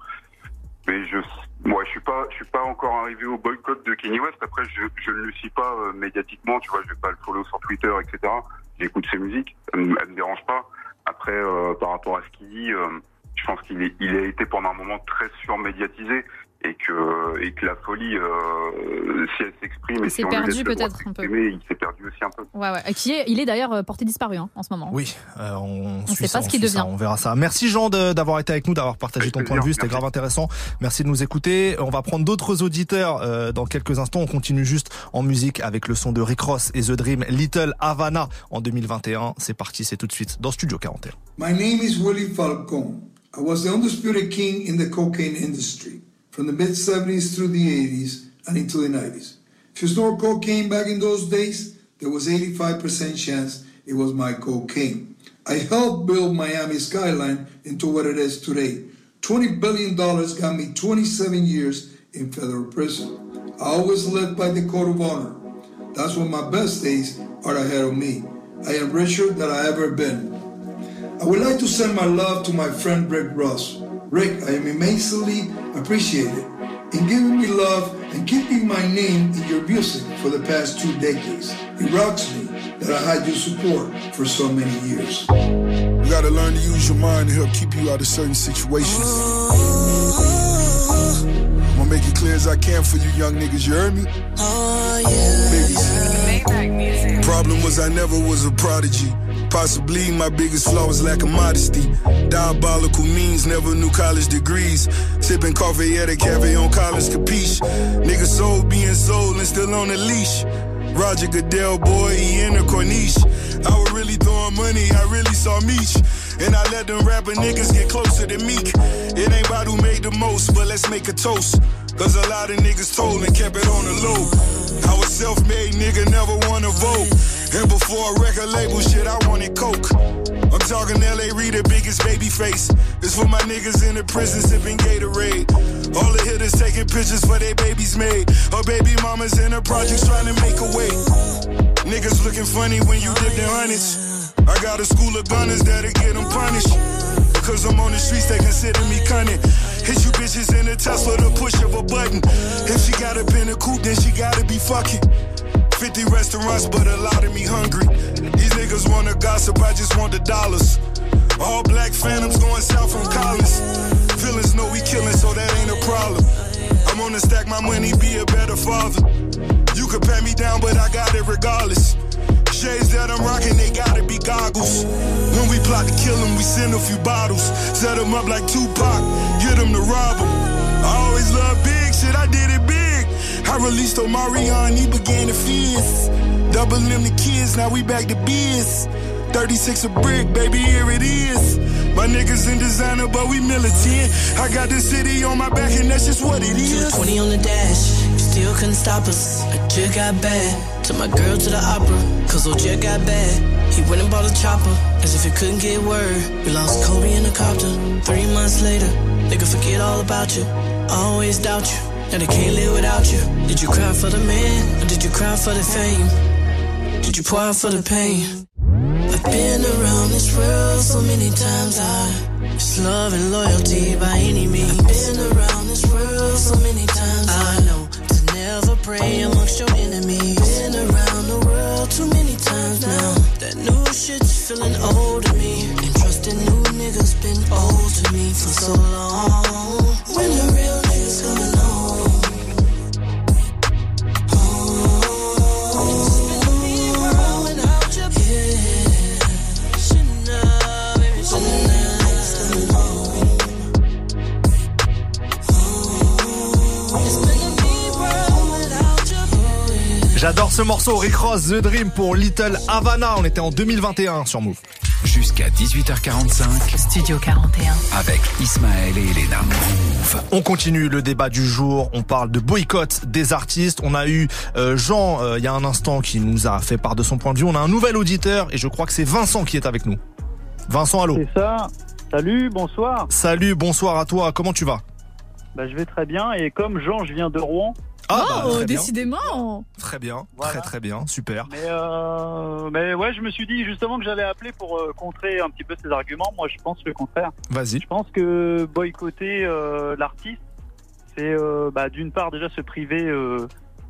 mais je moi je suis pas je suis pas encore arrivé au boycott de Kanye West. Après je ne le suis pas euh, médiatiquement, tu vois, je vais pas le follow sur Twitter, etc. J'écoute ses musiques, elle, elle me dérange pas. Après euh, par rapport à ce qu'il dit, euh, je pense qu'il il a été pendant un moment très surmédiatisé et que et que la folie euh, si elle s'exprime et Il si on perdu peut-être un peu. il s'est perdu aussi un peu. Ouais, ouais. Qui est, il est d'ailleurs euh, porté disparu hein, en ce moment. Oui, euh, on, suit sait ça, pas ce qu'il ça, devient. on verra ça. Merci Jean d'avoir été avec nous, d'avoir partagé Avec ton point de vue, c'était grave intéressant. Merci de nous écouter. On va prendre d'autres auditeurs euh, dans quelques instants. On continue juste en musique avec le son de Rick Ross et The Dream Little Havana en 2021. C'est parti, c'est tout de suite dans Studio 41. My name is Willie Falcone. I was the undisputed king in the cocaine industry from the mid 70s through the 80s and into the 90s. If you snort cocaine back in those days, there was 85% chance it was my cocaine. I helped build Miami skyline into what it is today. $20 billion got me 27 years in federal prison. I always lived by the code of honor. That's when my best days are ahead of me. I am richer than I ever been. I would like to send my love to my friend Rick Ross. Rick, I am immensely appreciated in giving me love and keeping my name in your music for the past two decades. He rocks me. that I had your support for so many years. You gotta learn to use your mind to help keep you out of certain situations. I'm gonna make it clear as I can for you young niggas, you heard me? Oh, Biggies. Problem was I never was a prodigy. Possibly my biggest flaw was lack of modesty. Diabolical means, never knew college degrees. Sipping coffee at a cafe on college capiche. Nigga soul being sold and still on the leash. Roger Goodell, boy, he in the corniche. I was really throwing money, I really saw Meech. And I let them rapper niggas get closer to Meek. It ain't about who made the most, but let's make a toast. Cause a lot of niggas told and kept it on the low. I was self-made nigga, never wanna vote. And before a record label shit, I wanted coke. I'm talking LA the biggest baby face. It's for my niggas in the prison sipping Gatorade. All the hitters taking pictures for their babies made. Or baby mamas in the projects trying to make a way. Niggas looking funny when you dip their hundreds. I got a school of gunners that'll get them punished. Cause I'm on the streets, they consider me cunning. Hit you bitches in a Tesla, the push of a button. If she got up in a coupe, then she gotta be fucking. 50 restaurants, but a lot of me hungry. These niggas wanna gossip, I just want the dollars. All black phantoms going south from Collins. Feelings know we killing, so that ain't a problem. I'm gonna stack my money, be a better father. You could pat me down, but I got it regardless. Shades that I'm rocking, they gotta be goggles. When we plot to kill him, we send a few bottles. Set him up like Tupac, get him to rob him. I always love big I released Omarion, he began to fizz. Double them the kids, now we back to biz. 36 a brick, baby, here it is. My niggas in designer, but we militant. I got the city on my back, and that's just what it is. 20 on the dash, you still couldn't stop us. I just got bad. Took my girl to the opera, cause OJ got bad. He went and bought a chopper, as if it couldn't get word. We lost Kobe in a copter. Three months later, nigga forget all about you. Always doubt you, and they can't live without you. Did you cry for the man, or did you cry for the fame? Did you pour out for the pain? I've been around this world so many times. I it's love and loyalty by any means. I've been around this world so many times. I know to never pray amongst your enemies. Been around the world too many times now. That new shit's feeling old to me. And trusting new niggas been old to me for so long. When the real J'adore ce morceau, Rick Ross, The Dream pour Little Havana. On était en 2021 sur Move. Jusqu'à 18h45. Studio 41. Avec Ismaël et Elena. Move. On continue le débat du jour. On parle de boycott des artistes. On a eu euh, Jean, euh, il y a un instant, qui nous a fait part de son point de vue. On a un nouvel auditeur et je crois que c'est Vincent qui est avec nous. Vincent, allô C'est ça. Salut, bonsoir. Salut, bonsoir à toi. Comment tu vas? Bah, je vais très bien et comme Jean, je viens de Rouen. Ah, bah, oh, très bien. décidément Très bien, Voilà. très très bien, super. Mais, euh, mais ouais, je me suis dit justement que j'allais appeler pour euh, contrer un petit peu ces arguments. Moi, je pense le contraire. Vas-y. Je pense que boycotter euh, l'artiste, c'est euh, bah, d'une part déjà se priver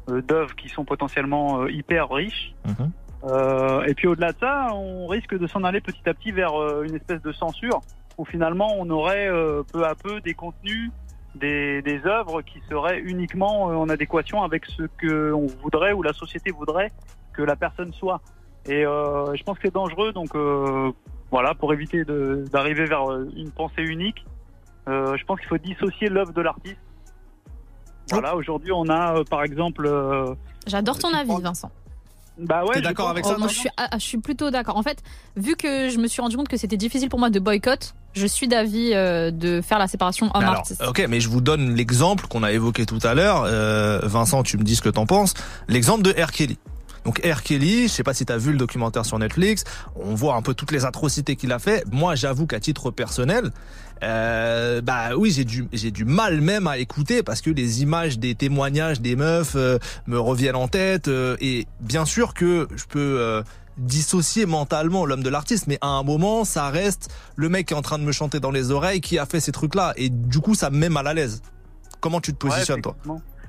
d'œuvres qui sont potentiellement euh, hyper riches. Mhm. Euh, et puis au-delà de ça, on risque de s'en aller petit à petit vers euh, une espèce de censure où finalement on aurait euh, peu à peu des contenus, des, des œuvres qui seraient uniquement euh, en adéquation avec ce que on voudrait ou la société voudrait que la personne soit. Et euh, je pense que c'est dangereux, donc euh, voilà, pour éviter d'arriver vers une pensée unique, euh, je pense qu'il faut dissocier l'œuvre de l'artiste. Voilà, aujourd'hui on a euh, par exemple. euh, J'adore ton avis, Vincent. bah ouais, d'accord avec Oh, ça moi, toi je suis, ah, je suis plutôt d'accord. En fait, vu que je me suis rendu compte que c'était difficile pour moi de boycott, je suis d'avis euh, de faire la séparation homme-artiste. ok, mais je vous donne l'exemple qu'on a évoqué tout à l'heure. Euh, Vincent, tu me dis ce que t'en penses. L'exemple de R. Kelly. Donc R. Kelly, je sais pas si t'as vu le documentaire sur Netflix, on voit un peu toutes les atrocités qu'il a fait. Moi, j'avoue qu'à titre personnel, euh, bah oui, j'ai du j'ai du mal même à écouter parce que les images des témoignages des meufs euh, me reviennent en tête euh, et bien sûr que je peux euh, dissocier mentalement l'homme de l'artiste, mais à un moment, ça reste le mec qui est en train de me chanter dans les oreilles qui a fait ces trucs-là et du coup, ça me met mal à l'aise. Comment tu te Ouais, positionnes toi.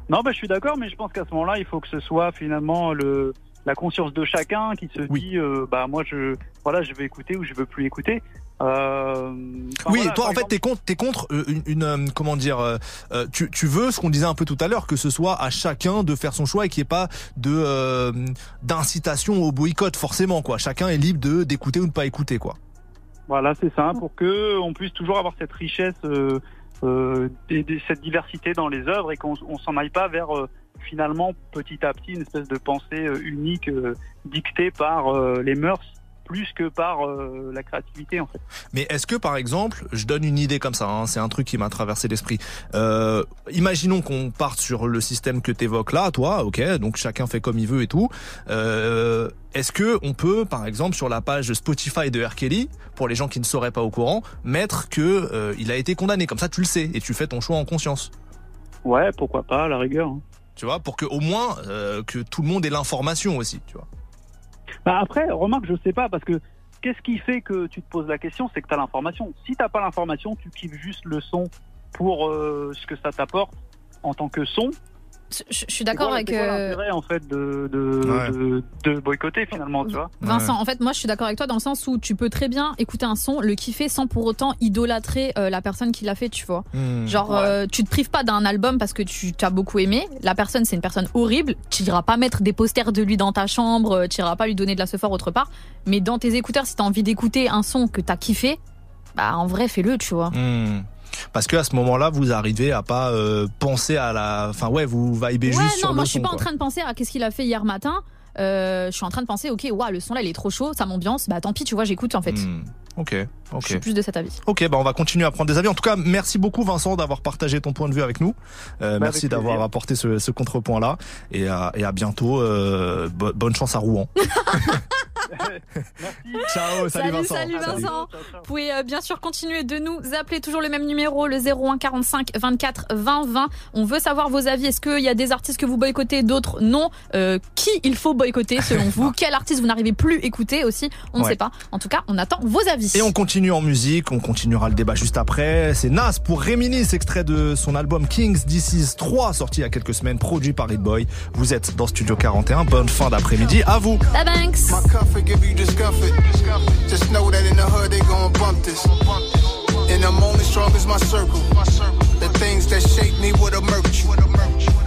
Non, bah, je suis d'accord, mais je pense qu'à ce moment-là, il faut que ce soit finalement le, la conscience de chacun qui se dit, euh, bah moi je, voilà, je vais écouter ou je veux plus écouter. Euh, Oui, voilà, toi en fait t'es contre, t'es contre euh, une, une, euh, comment dire, euh, tu, tu veux ce qu'on disait un peu tout à l'heure, que ce soit à chacun de faire son choix et qu'il n'y ait pas de euh, d'incitation au boycott forcément quoi. Chacun est libre de d'écouter ou de pas écouter quoi. Voilà, c'est ça, pour que on puisse toujours avoir cette richesse, et, et cette diversité dans les œuvres et qu'on on s'en aille pas vers finalement petit à petit une espèce de pensée unique dictée par les mœurs plus que par euh, la créativité en fait. Mais est-ce que par exemple, je donne une idée comme ça, hein, c'est un truc qui m'a traversé l'esprit. Euh, imaginons qu'on parte sur le système que t'évoques là, toi, ok, donc chacun fait comme il veut et tout. Euh, est-ce que on peut, par exemple, sur la page Spotify de R. Kelly, pour les gens qui ne seraient pas au courant, mettre que il a été condamné, comme ça tu le sais et tu fais ton choix en conscience. Ouais, pourquoi pas, à la rigueur. hein. Tu vois, pour que au moins que tout le monde ait l'information aussi, tu vois. Bah après, remarque, je sais pas, parce que qu'est-ce qui fait que tu te poses la question C'est que tu as l'information. Si t'as pas l'information, tu kiffes juste le son pour euh, ce que ça t'apporte en tant que son. Je, je suis d'accord avec. c'est euh, l'intérêt en fait de, de, Ouais. de, de boycotter finalement, tu vois Vincent, en fait, moi, je suis d'accord avec toi dans le sens où tu peux très bien écouter un son, le kiffer sans pour autant idolâtrer euh, la personne qui l'a fait, tu vois. Hmm. Genre, euh, tu te prives pas d'un album parce que tu t'as beaucoup aimé. La personne, c'est une personne horrible. Tu iras pas mettre des posters de lui dans ta chambre. Tu iras pas lui donner de la sephore autre part. Mais dans tes écouteurs, si t'as envie d'écouter un son que t'as kiffé, bah en vrai, fais-le, tu vois. Hmm. Parce que à ce moment-là, vous arrivez à pas euh, penser à la, enfin ouais, vous vibez ouais, juste sur non, le moi, je suis son, pas en train de penser à qu'est-ce qu'il a fait hier matin. Euh, je suis en train de penser, ok, waouh, le son là, il est trop chaud, ça m'ambiance. Bah tant pis, tu vois, j'écoute en fait. Hmm. Ok, ok. Je suis plus de cet avis. Ok, bah on va continuer à prendre des avis. En tout cas, merci beaucoup Vincent d'avoir partagé ton point de vue avec nous. Euh, Bah, merci d'avoir apporté ce, ce contrepoint-là. Et à, et à bientôt. Euh, bo- bonne chance à Rouen. Ciao, salut, Vincent. salut Vincent. Vous pouvez euh, bien sûr continuer de nous appeler toujours le même numéro, le 01 45 24 20 20. On veut savoir vos avis. Est-ce qu'il y a des artistes que vous boycottez, d'autres non? Euh, Qui il faut boycotter selon vous? Quel artiste vous n'arrivez plus à écouter aussi? On ne Ouais. sait pas. En tout cas, on attend vos avis. Et on continue en musique, on continuera le débat juste après. C'est Nas pour Réminis, extrait de son album Kings This Is 3, sorti il y a quelques semaines, produit par Hit Boy. Vous êtes dans Studio 41, bonne fin d'après-midi, à vous. Bye Banks. You. Just know that in the hood they gon' bump this. And I'm only strong as my circle. The things that shape me would emerge.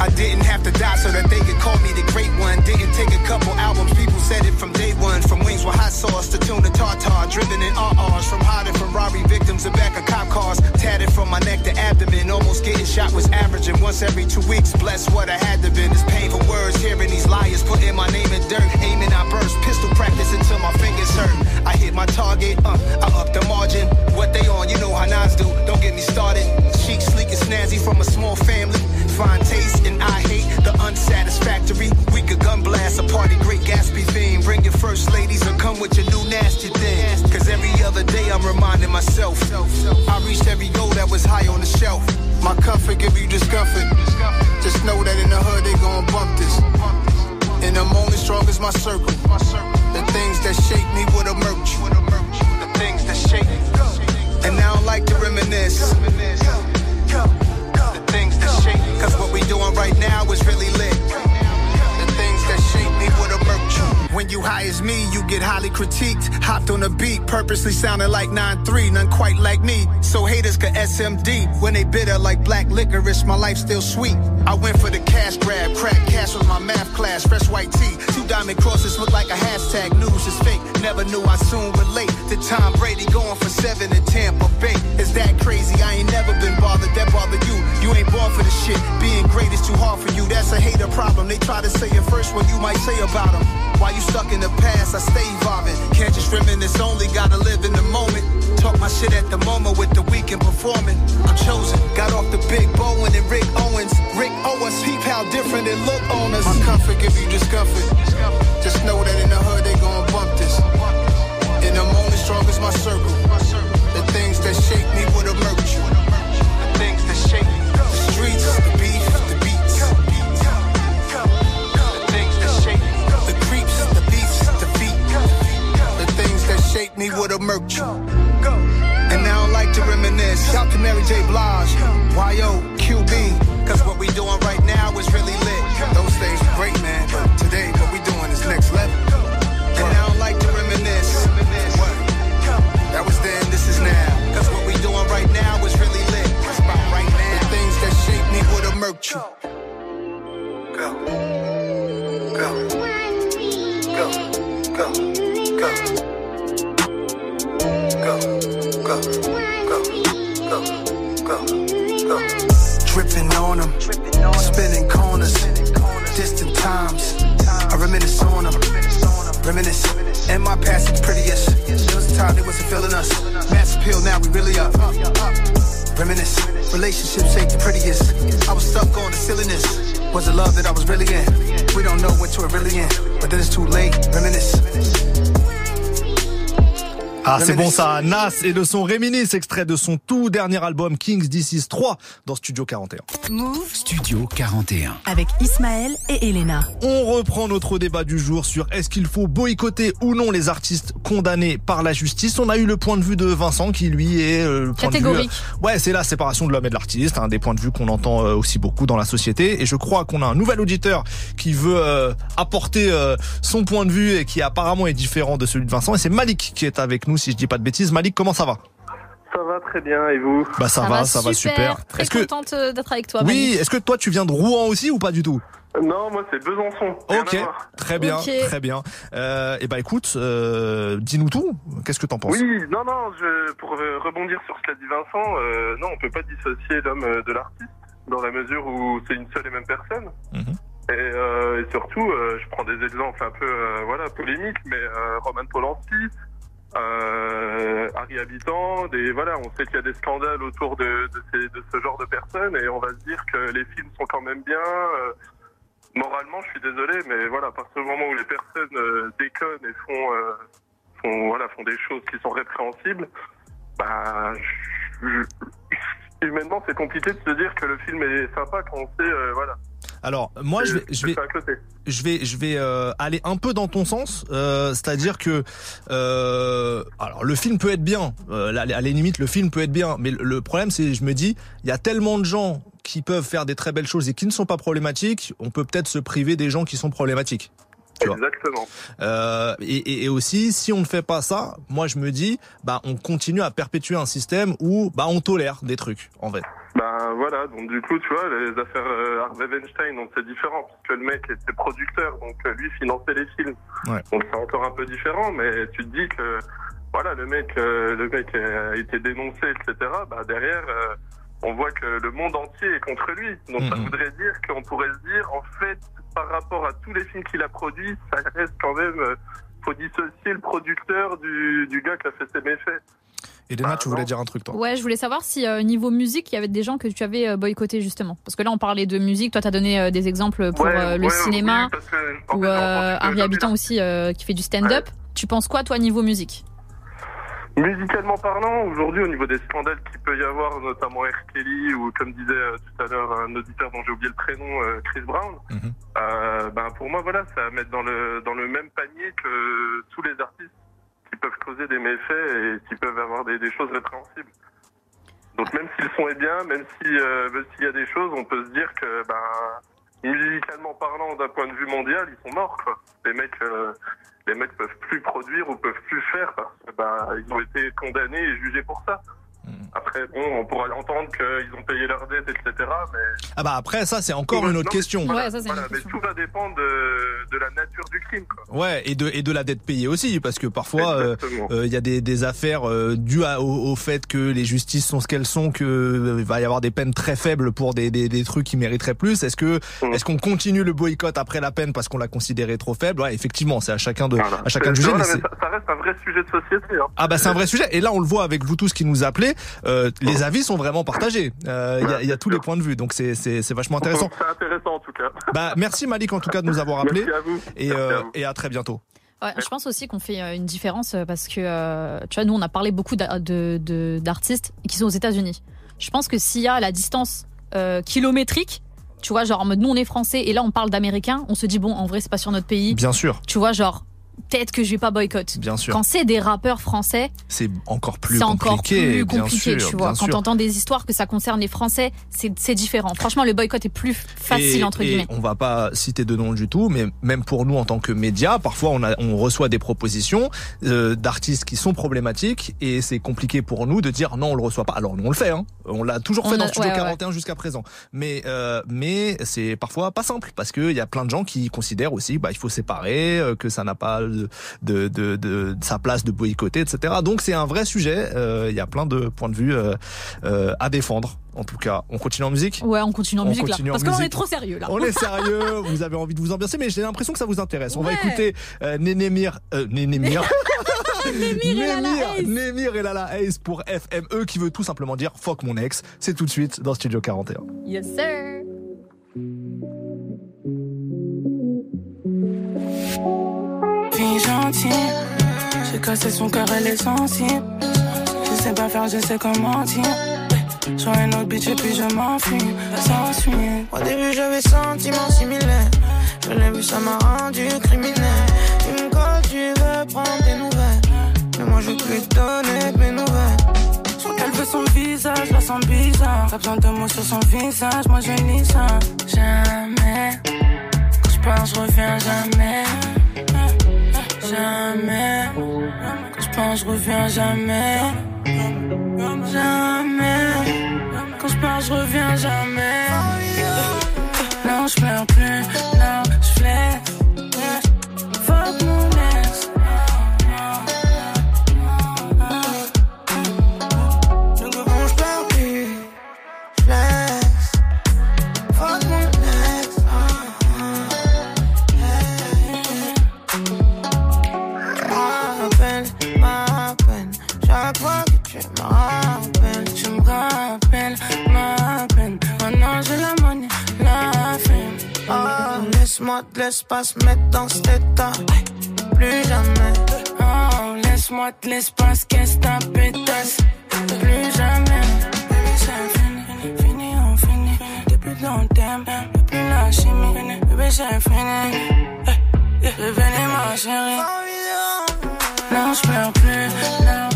I didn't have to die so that they could call me the great one. Didn't take a couple albums, people said it from day one. From wings with hot sauce to tuna tartar, driven in RRs. From hiding from robbery victims and back of cop cars. Tatted from my neck to abdomen, almost getting shot was averaging once every two weeks. Bless what I had to been. It's painful words hearing these liars putting my name in dirt. Aiming, I burst. Pistol practice until my fingers hurt. I hit my target, uh, I up the margin. What they on, you know how Nas do. Don't get me started. Chic, sleek, and snazzy from a small family. Fine taste, and I hate the unsatisfactory. We could gun blast a party, great Gatsby theme. Bring your first ladies or come with your new nasty thing. Cause every other day I'm reminding myself. I reached every goal that was high on the shelf. My comfort give you discomfort. Just know that in the hood they gon' bump this. And I'm only strong as my circle. The things that shape me would emerge. The things that shape me. And I like to reminisce. Cause what we doing right now is really lit. When you high as me, you get highly critiqued. Hopped on a beat, purposely sounding like 9-3, none quite like me. So haters could SMD. When they bitter like black licorice, my life still sweet. I went for the cash grab, crack cash was my math class, fresh white tee. Two diamond crosses look like a hashtag, news is fake. Never knew I soon relate to Tom Brady going for seven in Tampa Bay. Is that crazy? I ain't never been bothered, that bother you. You ain't born for the shit. Being great is too hard for you, that's a hater problem. They try to say it first what you might say about them. Why you stuck in the past, I stay evolving. Can't just reminisce only, gotta live in the moment. Talk my shit at the moment with the weekend performing. I'm chosen, got off the big Bowen and Rick Owens. Rick Owens, peep how different it look on us. My comfort give you discomfort. Just know that in the hood they gon' bump this. And I'm only strong as my circle. The things that shape me would emerge. The me would emerge. And I don't like to reminisce. Shout to Mary J. Blige, YO, QB. Cause what we doing right now is really lit. Those things were great, man. Tripping on them, spinning corners, distant times. I reminisce on them, reminisce. And my past is prettiest. There was a time they wasn't feeling us. Mass appeal, now we really up. Reminisce. Relationships ain't the prettiest. I was stuck on the silliness. Was it love that I was really in? We don't know what we're really in, but then it's too late. Reminisce. Ah, c'est bon ça, Nas et le son Réminis, extrait de son tout dernier album Kings This 3 dans Studio 41. Move Studio 41. avec Ismaël et Elena. On reprend notre débat du jour sur est-ce qu'il faut boycotter ou non les artistes condamnés par la justice. On a eu le point de vue de Vincent qui lui est euh, le point de vue, Catégorique. euh, ouais, c'est la séparation de l'homme et de l'artiste, un des points de vue qu'on entend euh, aussi beaucoup dans la société. Et je crois qu'on a un nouvel auditeur qui veut euh, apporter euh, son point de vue et qui apparemment est différent de celui de Vincent. Et c'est Malik qui est avec nous, si je dis pas de bêtises. Malik, comment ça va? Ça va très bien, et vous? Bah ça, va, ça va super. Très que contente euh, d'être avec toi. oui, Malik. est-ce que toi tu viens de Rouen aussi ou pas du tout? Non, moi c'est Besançon. Ok, très bien, très bien. Euh, et bah écoute, euh, dis-nous tout. Qu'est-ce que t'en penses? Oui, non, non, je, pour rebondir sur ce qu'a dit Vincent, euh, non, on peut pas dissocier l'homme de l'artiste, dans la mesure où c'est une seule et même personne. Mhm. Et, euh, et surtout, euh, je prends des exemples un peu euh, voilà polémiques, mais euh, Roman Polanski, euh, Harry Habitant, des voilà, on sait qu'il y a des scandales autour de, de, ces- de ce genre de personnes, et on va se dire que les films sont quand même bien. euh, moralement, je suis désolé, mais voilà, à partir du moment où les personnes euh, déconnent et font, euh, font voilà, font des choses qui sont répréhensibles, bah, humainement, c'est compliqué de se dire que le film est sympa quand on sait, euh, voilà. Alors moi je vais, je vais, je vais, je vais euh, aller un peu dans ton sens, euh, c'est-à-dire que euh, alors le film peut être bien, euh, à la limite le film peut être bien, mais le- problème c'est, je me dis, il y a tellement de gens qui peuvent faire des très belles choses et qui ne sont pas problématiques, on peut peut-être se priver des gens qui sont problématiques. Exactement. Euh, et, et- et aussi, si on ne fait pas ça, moi je me dis, bah on continue à perpétuer un système où bah on tolère des trucs en fait. Ben voilà, donc du coup, tu vois, les affaires euh, Harvey Weinstein, donc c'est différent, parce que le mec était producteur, donc euh, lui finançait les films. Ouais. Donc c'est encore un peu différent, mais tu te dis que, voilà, le mec, euh, le mec a été dénoncé, etc. Bah derrière, euh, on voit que le monde entier est contre lui. Donc ça voudrait dire qu'on pourrait se dire, en fait, par rapport à tous les films qu'il a produits, ça reste quand même, euh, faut dissocier le producteur du, du gars qui a fait ses méfaits. Elena, tu voulais dire un truc toi Ouais, je voulais savoir si euh, niveau musique, il y avait des gens que tu avais euh, boycotté justement. Parce que là, on parlait de musique. Toi, tu as donné euh, des exemples pour Ouais, euh, le ouais, cinéma oui, ou euh, Harry Habitant aussi euh, qui fait du stand-up. Tu penses quoi, toi, niveau musique? Musicalement parlant, aujourd'hui, au niveau des scandales qu'il peut y avoir, notamment R. Kelly ou, comme disait euh, tout à l'heure un auditeur dont j'ai oublié le prénom, euh, Chris Brown, Mhm. euh, ben pour moi, voilà, c'est à mettre dans le dans le même panier que tous les artistes peuvent causer des méfaits et qui peuvent avoir des, choses répréhensibles. Donc même s'ils sont et bien, même si s'il y a des choses, on peut se dire que ben musicalement parlant, d'un point de vue mondial, ils sont morts. Les mecs, euh, les mecs peuvent plus produire ou peuvent plus faire parce que ben ont été condamnés et jugés pour ça. Après, bon, on pourra entendre qu'ils ont payé leurs dettes, etc. Mais Ah bah après ça c'est encore une autre Non, question. Voilà, voilà, mais tout va dépendre de, de la nature du crime. Quoi. Ouais, et de et de la dette payée aussi, parce que parfois euh, euh, il y a des, des affaires euh, dues à- au, au fait que les justices sont ce qu'elles sont, que euh, il va y avoir des peines très faibles pour des, des, des trucs qui mériteraient plus. Est-ce que Mm. est-ce qu'on continue le boycott après la peine parce qu'on l'a considéré trop faible? Ouais, effectivement, c'est à chacun de Voilà. à chacun de juger. mais ça, ça reste un vrai sujet de société. Hein. ah bah c'est un vrai sujet et là on le voit avec vous tous qui nous appelez, euh, les avis sont vraiment partagés. Euh, Il y, a, il y a tous les points de vue donc c'est vachement intéressant. C'est intéressant en tout cas. Bah merci Malik en tout cas de nous avoir appelé Merci à vous. et Merci euh, à vous. et à très bientôt. Ouais, je pense aussi qu'on fait une différence parce que, euh, tu vois, nous, on a parlé beaucoup d'artistes qui sont aux États-Unis. Je pense que s'il y a la distance euh, kilométrique, tu vois, genre en mode nous, on est français et là, on parle d'américain, on se dit, bon, en vrai, c'est pas sur notre pays. Bien sûr. Tu vois, genre, peut-être que je vais pas boycott. Bien sûr. Quand c'est des rappeurs français, C'est encore plus c'est encore compliqué. plus compliqué, sûr, tu vois. Quand t'entends des histoires que ça concerne les Français, c'est différent. Franchement, le boycott est plus facile Et- entre et guillemets. on va pas citer de nom du tout, mais même pour nous en tant que médias, parfois on, a, on reçoit des propositions euh, d'artistes qui sont problématiques et c'est compliqué pour nous de dire non on le reçoit pas. Alors nous on le fait, hein. on l'a toujours On fait dans Studio ouais, ouais, 41 jusqu'à présent, mais euh, mais c'est parfois pas simple parce que il y a plein de gens qui considèrent aussi bah il faut séparer, euh, que ça n'a pas de, de, de, de sa place de boycotter, etc. Donc c'est un vrai sujet. euh, Il y a plein de points de vue euh, euh, à défendre. En tout cas, on continue en musique? Ouais, on continue en On musique continue là. Parce que là, on est trop sérieux là. On est sérieux, vous avez envie de vous ambiancer, mais j'ai l'impression que ça vous intéresse. On va écouter Nénémir, Nénémir, Némir et Lala Ace. Némir et Lala Ace pour FME qui veut tout simplement dire fuck mon ex. C'est tout de suite dans Studio 41. Yes sir. Fille gentille, j'ai cassé son cœur, elle est sensible. Je sais pas faire, je sais comment dire. Sur un autre bitch et puis je m'enfuis, sans suite. Au début j'avais sentiments similaires Je l'ai vu ça m'a rendu criminel Tu me colles, tu veux prendre des nouvelles Mais moi je veux plus te donner mes nouvelles qu'elle veut son visage, la sens bizarre. T'as besoin de mots sur son visage, moi je lis ça. Jamais. Quand je pars, je reviens jamais. Jamais. Quand je pars, je reviens jamais. Jamais. Quand je pars, je reviens jamais. Non, je pleure plus. Non, je flaire. Laisse-moi de l'espace mettre dans cet état Plus jamais Oh, laisse-moi de l'espace, qu'est-ce ta pétasse. Plus jamais. Baby, c'est fini, fini, on finit. Depuis long terme, y'a plus la chimie. Bébé, c'est fini. Eh, eh, Revenez, ma chérie. Non, je plus, non,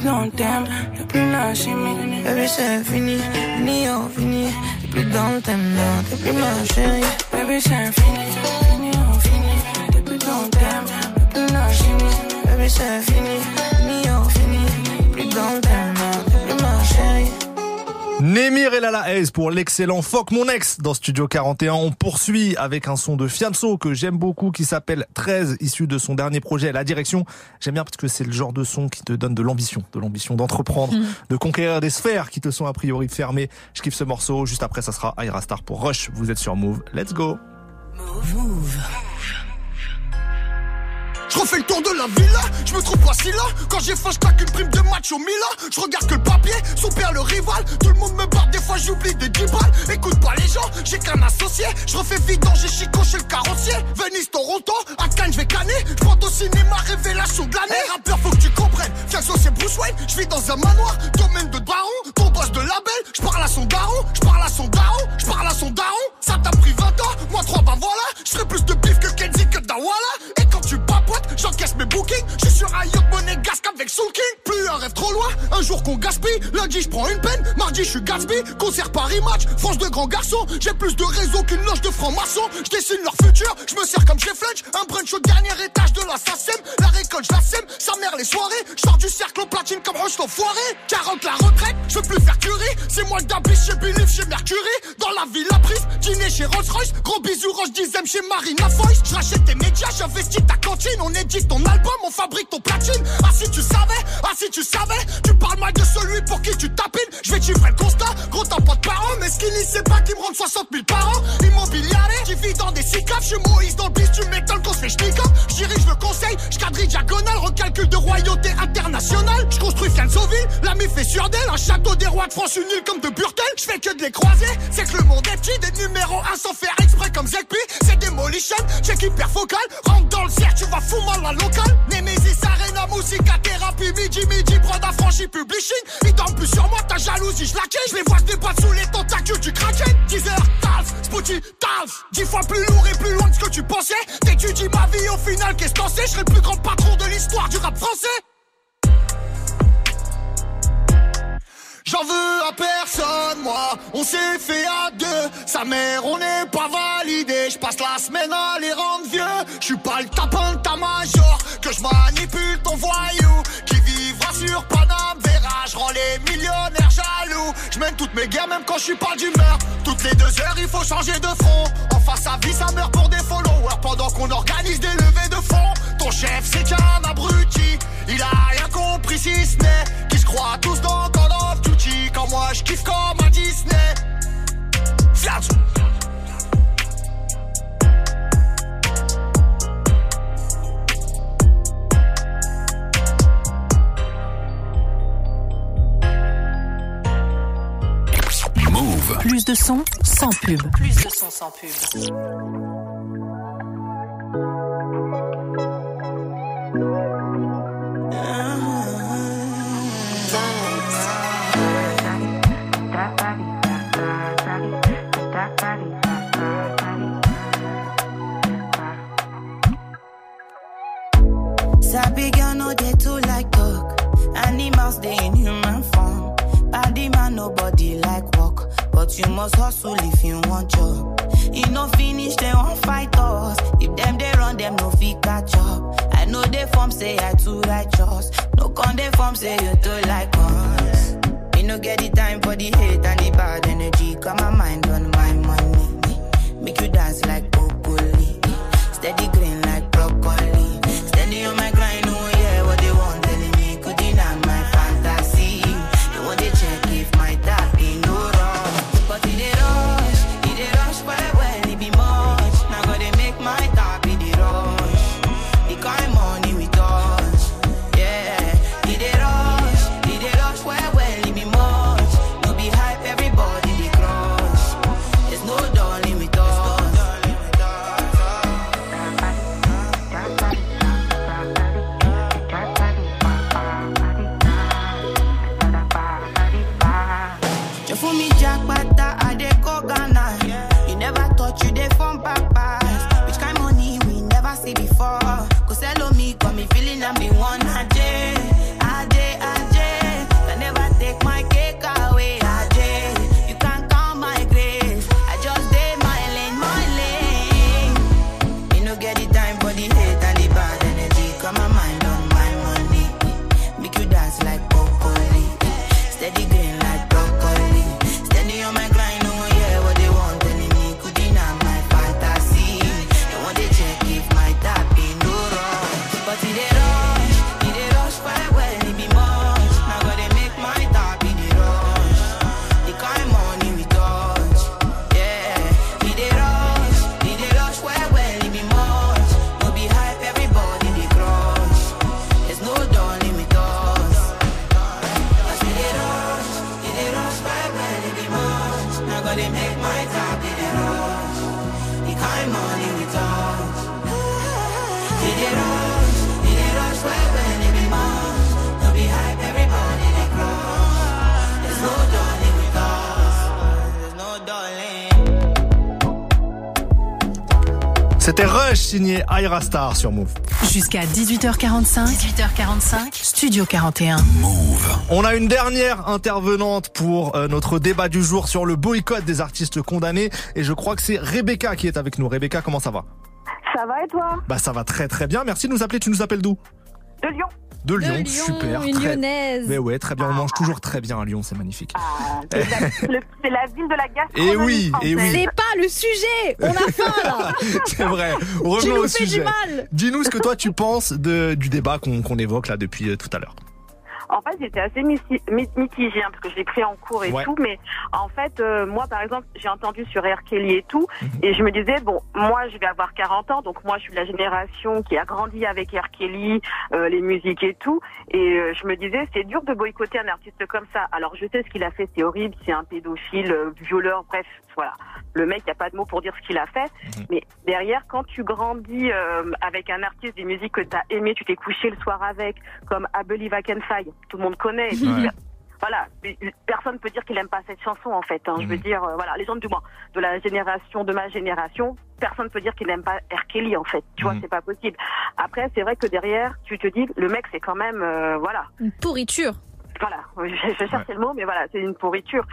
Depuis long terme, y'a plus la chimie. Baby c'est fini, fini on fini T'es plus dans le thème là, t'es plus ma chérie. Baby, c'est fini, fini, on finit. Depuis long terme, y'a plus la chimie. Baby c'est fini, fini on fini T'es plus dans le thème là, t'es plus ma chérie Némir et Lala Ace pour l'excellent Fuck mon ex dans Studio 41. On poursuit avec un son de Fianso que j'aime beaucoup qui s'appelle 13 issu de son dernier projet La Direction. J'aime bien parce que c'est le genre de son qui te donne de l'ambition, de l'ambition d'entreprendre, Mhm. de conquérir des sphères qui te sont a priori fermées. Je kiffe ce morceau. Juste après, ça sera Aira Star pour Rush. Vous êtes sur Move. Let's go. Je refais le tour de la villa, je me trouve pas si là. Quand j'ai faim, je une prime de match au Milan. Je regarde que le papier, son père le rival. Tout le monde me barre, des fois j'oublie des 10 balles. Écoute pas les gens, j'ai qu'un associé. Je refais vidange, j'ai chico chez le carrossier. Venise, Toronto, à Cannes, je vais canner. Je au cinéma, révélation de l'année. Rappeur, faut que tu comprennes, Fianso c'est Bruce Wayne. Je vis dans un manoir, domaine de baron Ton boss de label, je parle à son daron Je parle à son daron, je parle à son daron. Ça t'a pris 20 ans, moi 3 bah voilà. Je plus de bif que Kenzie que Dawala. Et j'encaisse mes bookings Je sur un yacht monégasque avec Soul King. Plus un rêve trop loin, un jour qu'on gaspille. Lundi je prends une peine, mardi je suis Gatsby. Concert Paris Match, France de grands garçons. J'ai plus de réseau qu'une loge de francs-maçons. Je dessine leur futur, je me sers comme chez Fletch. Un brunch au dernier étage de la SACEM. La récolte je la sème, sa mère les soirées. Je sors du cercle au platine comme Roche l'enfoiré 40 la retraite, je veux plus faire curie. C'est moi le Dabis chez Believe chez Mercury. Dans la ville la prise, dîner chez Rolls Royce Gros bisous Roche Dizem chez Marina Foyce. Je rachète tes médias, j'investis ta cantine. On édite ton album, on fabrique Ah si tu savais, ah si tu savais Tu parles mal de celui pour qui tu tapines. Je vais chiffrer le constat, gros t'as pas de parents Mais Skinny c'est pas qui me rendent 60 000 par an. Immobilier, j'y vis dans des six caves Je suis Moïse dans le bis, tu m'étonnes qu'on se fait. Je dirige le conseil, je quadrille diagonale, recalcul de royauté internationale. Je construis Fianzoville, l'ami fait sur d'elle, un château des rois de France, une île comme de Burtel. Je fais que de les croiser, c'est que le monde est petit, des numéros 1 sans faire exprès comme Zekpi. C'est Demolition, check hyper focal, rentre dans le cercle, tu vas fou mal la locale. Nemesis Arena, musica, thérapie, midi, midi, prod affranchi, publishing. Ils dorment plus sur moi, ta jalousie, je la. Je les vois se débattre sous les tentacules du kraken. 10 heures, Tals, Spooty, Tals. 10 fois plus lourd et plus loin de ce que tu pensais. T'étudies ma vie au final, qu'est-ce que t'en sais? Je serai le plus grand patron de l'histoire du rap français. J'en veux à personne, moi, on s'est fait à deux. Sa mère, on n'est pas validé. Je passe la semaine à les rendre vieux. Je suis pas le tapin je manipule ton voyou. Qui vivra sur Paname, verra, je rends les millionnaires jaloux. Je mène toutes mes guerres, même quand je suis pas d'humeur. Toutes les deux heures, il faut changer de front. En face à vie, ça meurt pour des followers. Pendant qu'on organise des levées de fonds. Ton chef, c'est qu'un abruti. Il a rien compris si ce n'est qui se croit tous dans Call of Duty. Quand moi je kiffe comme à Disney. Fiat. Move. Plus de son sans pub. Plus de son sans pub. Sabi girl no dey too like talk. Animals dey in human form. Body man nobody but you must hustle if you want job. E no finish dem wan fight us. If them they run them no fit catch up. I know dey form say I too righteous. No con dey form say you too like us. Me no get the time for the hate and the bad energy. Got my mind on my money. Make you dance like broccoli. Steady green never thought signé Ira Star sur Move. Jusqu'à 18h45. 18h45. Studio 41. On a une dernière intervenante pour euh, notre débat du jour sur le boycott des artistes condamnés et je crois que c'est Rebecca qui est avec nous. Rebecca, comment ça va? Ça va et toi? Bah ça va très très bien. Merci de nous appeler. Tu nous appelles d'où? De Lyon. De Lyon, Lyon, super. une très... lyonnaise. Mais ouais, très bien. On mange toujours très bien à Lyon, c'est magnifique. C'est la, le- c'est la ville de la gastronomie Eh oui, eh oui. C'est pas le sujet On a faim là c'est vrai. Tu Revenons nous au fais du sujet. mal. Dis-nous ce que toi tu penses de, du débat qu'on qu'on évoque là depuis euh, tout à l'heure. En fait, j'étais assez miti- mi- mitigée, hein, parce que je l'ai pris en cours et Ouais. tout, mais en fait, euh, moi, par exemple, j'ai entendu sur R. Kelly et tout, Mhm. et je me disais, bon, moi, je vais avoir 40 ans, donc moi, je suis de la génération qui a grandi avec R. Kelly, euh, les musiques et tout, et euh, je me disais, c'est dur de boycotter un artiste comme ça. Alors, je sais ce qu'il a fait, c'est horrible, c'est un pédophile, euh, violeur, bref, voilà. Le mec, il n'y a pas de mots pour dire ce qu'il a fait, mais derrière, quand tu grandis euh, avec un artiste des musiques que tu as aimé, tu t'es couché le soir avec, comme I Believe I Can Fly, tout le monde connaît. Ouais. Voilà, personne peut dire qu'il aime pas cette chanson en fait. hein. Je veux Mhm. dire, euh, voilà, les gens du moins de la génération, de ma génération, personne peut dire qu'il n'aime pas R. Kelly en fait. Tu vois, Mhm. c'est pas possible. Après, c'est vrai que derrière, tu te dis, le mec, c'est quand même, euh, voilà, Une pourriture. voilà, je, je cherchais le mot, mais voilà, c'est une pourriture.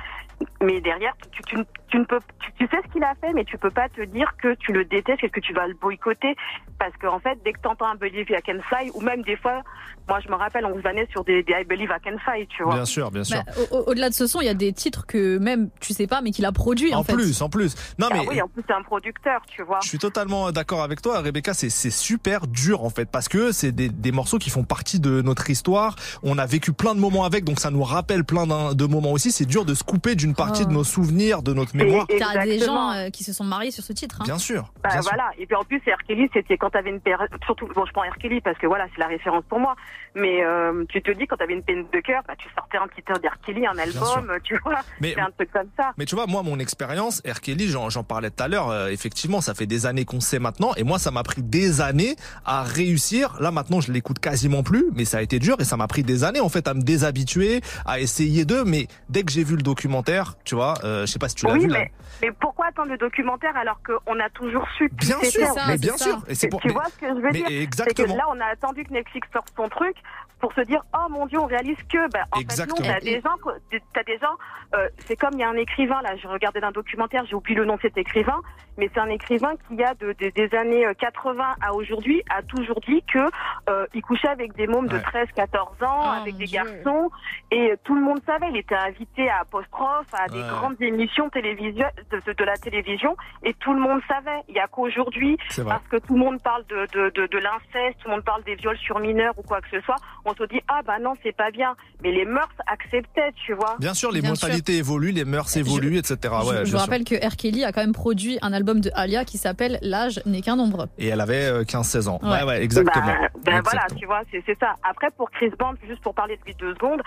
Mais derrière, tu, tu, tu ne peux, tu, tu sais ce qu'il a fait, mais tu peux pas te dire que tu le détestes et que tu vas le boycotter, parce qu'en fait, dès que t'entends un Believe I Can Fly, ou même des fois, moi je me rappelle, on se vannait sur des, des I Believe I Can Fly, tu vois. Bien sûr, bien sûr. Bah, au- au- Au-delà de ce son, il y a des titres que même tu sais pas, mais qu'il a produit en, en fait. plus, en plus. Non Ah mais oui, en plus c'est un producteur, tu vois. Je suis totalement d'accord avec toi, Rebecca. C'est super dur en fait parce que c'est des, des morceaux qui font partie de notre histoire. On a vécu plein de moments avec, donc ça nous rappelle plein de moments aussi. C'est dur de se couper d'une partie Oh. de nos souvenirs, de notre mémoire. Et- T'as des Exactement. gens euh, qui se sont mariés sur ce titre. hein. Bien sûr. Bah, bien sûr. voilà. Et puis en plus, R. Kelly, c'était quand t'avais une période, surtout, bon, je prends R. Kelly parce que voilà, c'est la référence pour moi. Mais euh, tu te dis, quand t'avais une peine de cœur, bah, tu sortais un petit air d'R. Kelly, un album, tu vois. Mais- un truc comme ça. Mais tu vois, moi, mon expérience, R. Kelly, j'en j'en parlais tout à l'heure, euh, effectivement, ça fait des années qu'on sait maintenant, et moi, ça m'a pris des années à réussir. Là, maintenant, je l'écoute quasiment plus, mais ça a été dur, et ça m'a pris des années, en fait, à me déshabituer, à essayer d'eux, mais dès que j'ai vu le documentaire, tu vois, euh, je sais pas si tu l'as oui, vu, là. mais, mais pourquoi attendre le documentaire alors qu'on a toujours su Bien sûr, fait mais bien sûr. Et c'est pour, tu mais- vois ce que je veux mais dire? Exactement. que là, on a attendu que Netflix sorte son truc pour se dire oh mon dieu, on réalise que ben en Exactement. fait non, t'as des gens, t'as des gens. euh, c'est comme il y a un écrivain là, je regardais un documentaire, j'ai oublié le nom de cet écrivain, mais c'est un écrivain qui a de, de- des années euh, 80 à aujourd'hui a toujours dit que euh, il couchait avec des mômes de Ouais. 13, 14 ans, Oh, avec des Dieu. garçons, et euh, tout le monde savait. Il était invité à Apostrophe, à des grandes émissions télévision, de, de- de la télévision, et tout le monde savait. Il y a qu'aujourd'hui, parce que tout le monde parle de, de, de, de l'inceste, tout le monde parle des viols sur mineurs ou quoi que ce soit, on se dit ah bah non c'est pas bien. Mais les mœurs acceptaient, tu vois. Bien sûr, les Bien mentalités évoluent, les mœurs Je- évoluent, etc. je Ouais, je bien vous sûr. rappelle que R. Kelly a quand même produit un album de Alia qui s'appelle L'âge n'est qu'un nombre. Et elle avait euh, 15-16 ans. Ouais, Ouais. ouais, exactement. Bah, ben voilà, tu vois, c'est c'est ça. Après, pour Chris Brown, juste pour parler de lui deux secondes,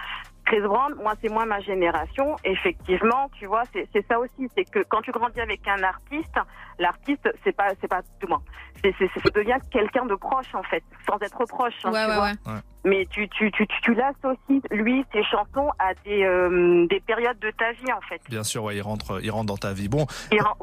Chris Brown, moi, c'est moi ma génération. Effectivement, tu vois, c'est c'est ça aussi. C'est que quand tu grandis avec un artiste, l'artiste, c'est pas, c'est pas tout moins. C'est, c'est, c'est- ça devient quelqu'un de proche, en fait, sans être proche. hein, Ouais, tu ouais, vois. ouais. Ouais. Mais tu, tu, tu, tu, tu l'associes, lui, ses chansons, à des, euh, des périodes de ta vie, en fait. Bien sûr, ouais, il rentre, il rentre dans ta vie. Bon, Il rend-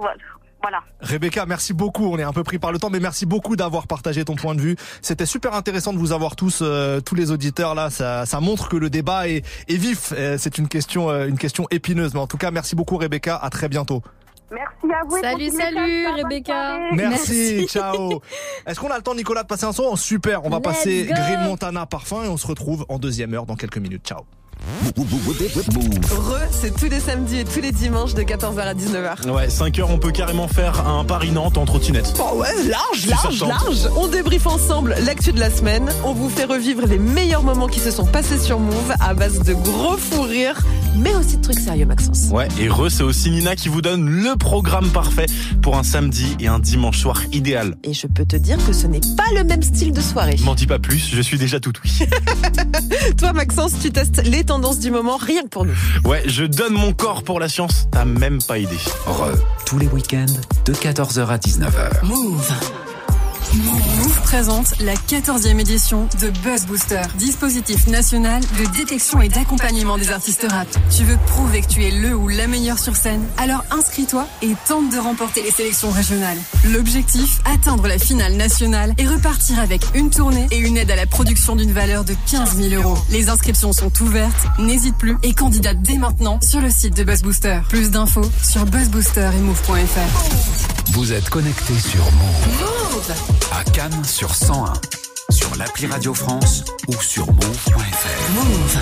voilà. Rebecca, merci beaucoup. On est un peu pris par le temps, mais merci beaucoup d'avoir partagé ton point de vue. C'était super intéressant de vous avoir tous, euh, tous les auditeurs là. Ça, ça montre que le débat est, est vif. Euh, C'est une question, euh, une question épineuse. Mais en tout cas, merci beaucoup, Rebecca. À très bientôt. Merci à vous. et Salut, salut, ça. Rebecca. Merci, Merci. ciao. Est-ce qu'on a le temps, Nicolas, de passer un son? Super. On va Let's passer go. Green Montana Parfum et on se retrouve en deuxième heure dans quelques minutes. Ciao. Re, c'est tous les samedis et tous les dimanches de 14h à 19h. Ouais, 5 heures, on peut carrément faire un Paris-Nantes en trottinette. Oh ouais, large, large, large. On débriefe ensemble l'actu de la semaine. On vous fait revivre les meilleurs moments qui se sont passés sur Move à base de gros fous rires, mais aussi de trucs sérieux, Maxence. Ouais, et Re, c'est aussi Nina qui vous donne le programme parfait pour un samedi et un dimanche soir idéal. Et je peux te dire que ce n'est pas le même style de soirée. M'en dis pas plus, je suis déjà tout oui. Toi, Maxence, tu testes les tendances du moment rien que pour nous. Ouais, je donne mon corps pour la science, t'as même pas idée. Re, tous les week-ends de 14h à 19h. Move. Move présente la 14e édition de Buzz Booster, dispositif national de détection et d'accompagnement des artistes rap. Tu veux prouver que tu es le ou la meilleure sur scène? Alors inscris-toi et tente de remporter les sélections régionales. L'objectif, atteindre la finale nationale et repartir avec une tournée et une aide à la production d'une valeur de 15 000 euros. Les inscriptions sont ouvertes, n'hésite plus et candidate dès maintenant sur le site de Buzz Booster. Plus d'infos sur buzzbooster. Vous êtes connectés sur Move. À Cannes sur 101. Sur l'appli Radio France ou sur move.fr. Move.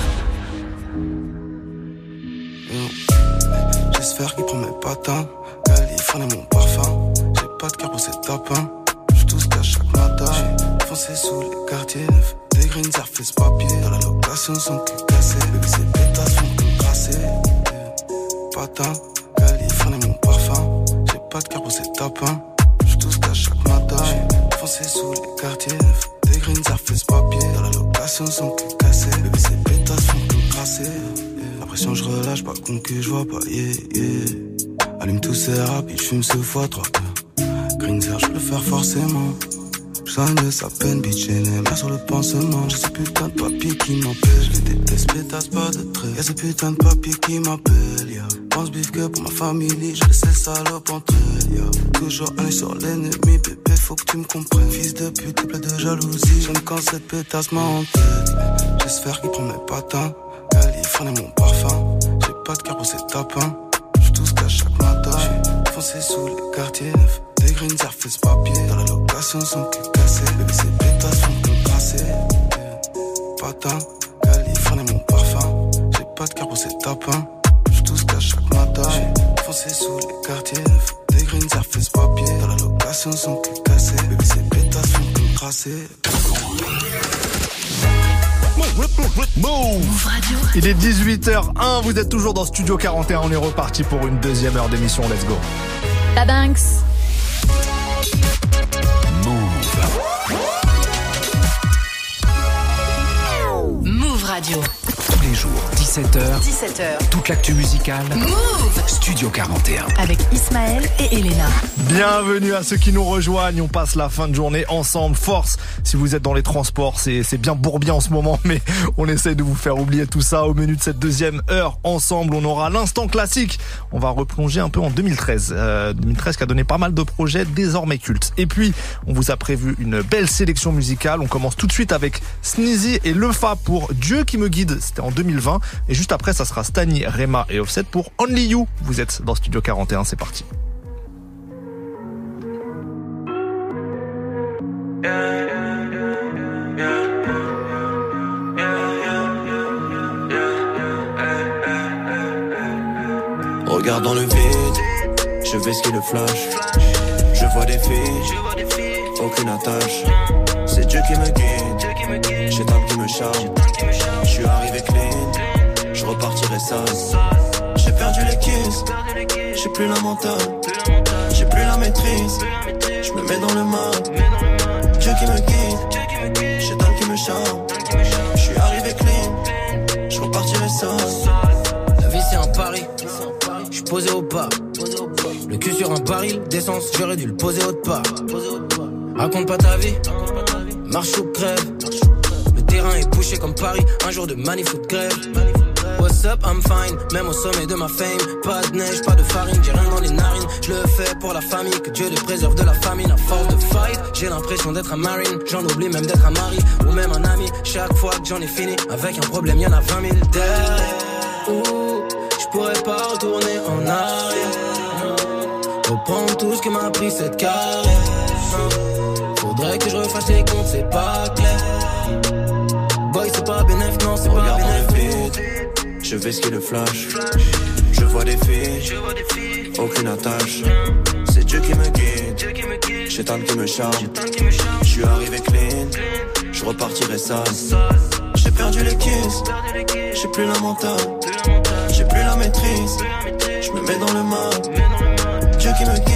J'espère qu'il prend mes patins. Californie mon parfum. J'ai pas de cœur pour ces tapins. J'suis tout ce qu'à chaque matin. J'suis Foncé sous les quartiers neufs. Des greens surface papier. Dans la location, son cul cassé. Bébé, ses pétasses font que crasser. Patin, pas de cœur pour ces tapins. J'suis tout à chaque matin. Foncé sous les quartiers. Des greens surface papier. Dans la location, son cul cassé. Bébé, ses pétasses font que crasser. La pression, je relâche, pas con que je vois pas, yeah, yeah. Allume tous ces rapides, j'fume ce fois trois. Green je le faire forcément. De sa peine, bitch, les mains sur le pansement. J'ai ce putain de papier qui m'empêche. Je les déteste, pétasse pas de trait. Y'a ce putain de papier qui m'appelle, ya. Pense bif que pour ma famille, j'ai laissé salope entre elles, ya. Toujours un sur l'ennemi, bébé, faut que tu me comprennes. Fils de pute, plein de jalousie. J'aime quand cette pétasse m'a en. J'espère qu'il prend mes patins. Californie, mon parfum. J'ai pas de cœur pour ces tapins. J'suis tout ce qu'à chaque matin. J'suis foncé sous les quartiers neufs. Des greens surface papier. Dans la location, son cul cassé. Bébé, ses pétasses font que crasser. Patin, Californie, mon parfum. J'ai pas de cœur pour ces tapins. J'suis tout ce qu'à chaque matin. J'suis foncé sous les quartiers. Des greens surface papier. Dans la location, son cul cassé. Bébé, ses pétasses font que crasser. Move Radio. Il est 18h01, vous êtes toujours dans Studio 41, on est reparti pour une deuxième heure d'émission, let's go. La Banks. Tous les jours, 17h. 17h. Toute l'actu musicale. Move Studio 41. Avec Ismaël et Elena. Bienvenue à ceux qui nous rejoignent. On passe la fin de journée ensemble. Force, si vous êtes dans les transports, c'est c'est bien bourbier en ce moment, mais on essaye de vous faire oublier tout ça. Au menu de cette deuxième heure, ensemble, on aura l'instant classique. On va replonger un peu en 2013. Euh, 2013 qui a donné pas mal de projets désormais cultes. Et puis, on vous a prévu une belle sélection musicale. On commence tout de suite avec Sneezy et Lefa pour Dieu qui me guide. C'était en 2020. Et juste après, ça sera Stani, Rema et Offset pour Only You. Vous êtes dans Studio 41, c'est parti. Regarde dans le vide, je vais skier le flash. Je vois des filles, aucune attache. C'est Dieu qui me guide, j'ai tant qui me charme. Je suis arrivé clean, J'ai perdu les kisses, j'ai plus la mentale, j'ai plus la maîtrise. Je me mets dans le mal. Dieu qui me guide, j'ai tant qui me charme. Je suis arrivé clean, je repartirai. La vie c'est un pari, je suis posé au pas. Le cul sur un baril d'essence, j'aurais dû le poser autre part. Raconte pas ta vie, marche ou crève. Le terrain est bouché comme Paris, un jour de manif ou de grève. What's up, I'm fine, même au sommet de ma fame. Pas de neige, pas de farine, j'ai rien dans les narines. Je le fais pour la famille, que Dieu les préserve de la famine. À force de fight, j'ai l'impression d'être un marine. J'en oublie même d'être un mari ou même un ami. Chaque fois que j'en ai fini, avec un problème, y'en a 20 000 derrière. Ouh, je pourrais pas retourner en arrière. Reprendre tout ce que m'a pris cette carrière. Faudrait que je refasse les comptes, c'est pas clair. Boy, c'est pas bénéf, non, c'est pas bénéf. Je vais skier le flash. Je vois des filles, aucune attache. C'est Dieu qui me guide, j'ai tant qui me charme. Je suis arrivé clean, je repartirai ça. J'ai perdu les kisses, j'ai plus la mentale, j'ai plus la maîtrise. Je me mets dans le mal. Dieu qui me guide,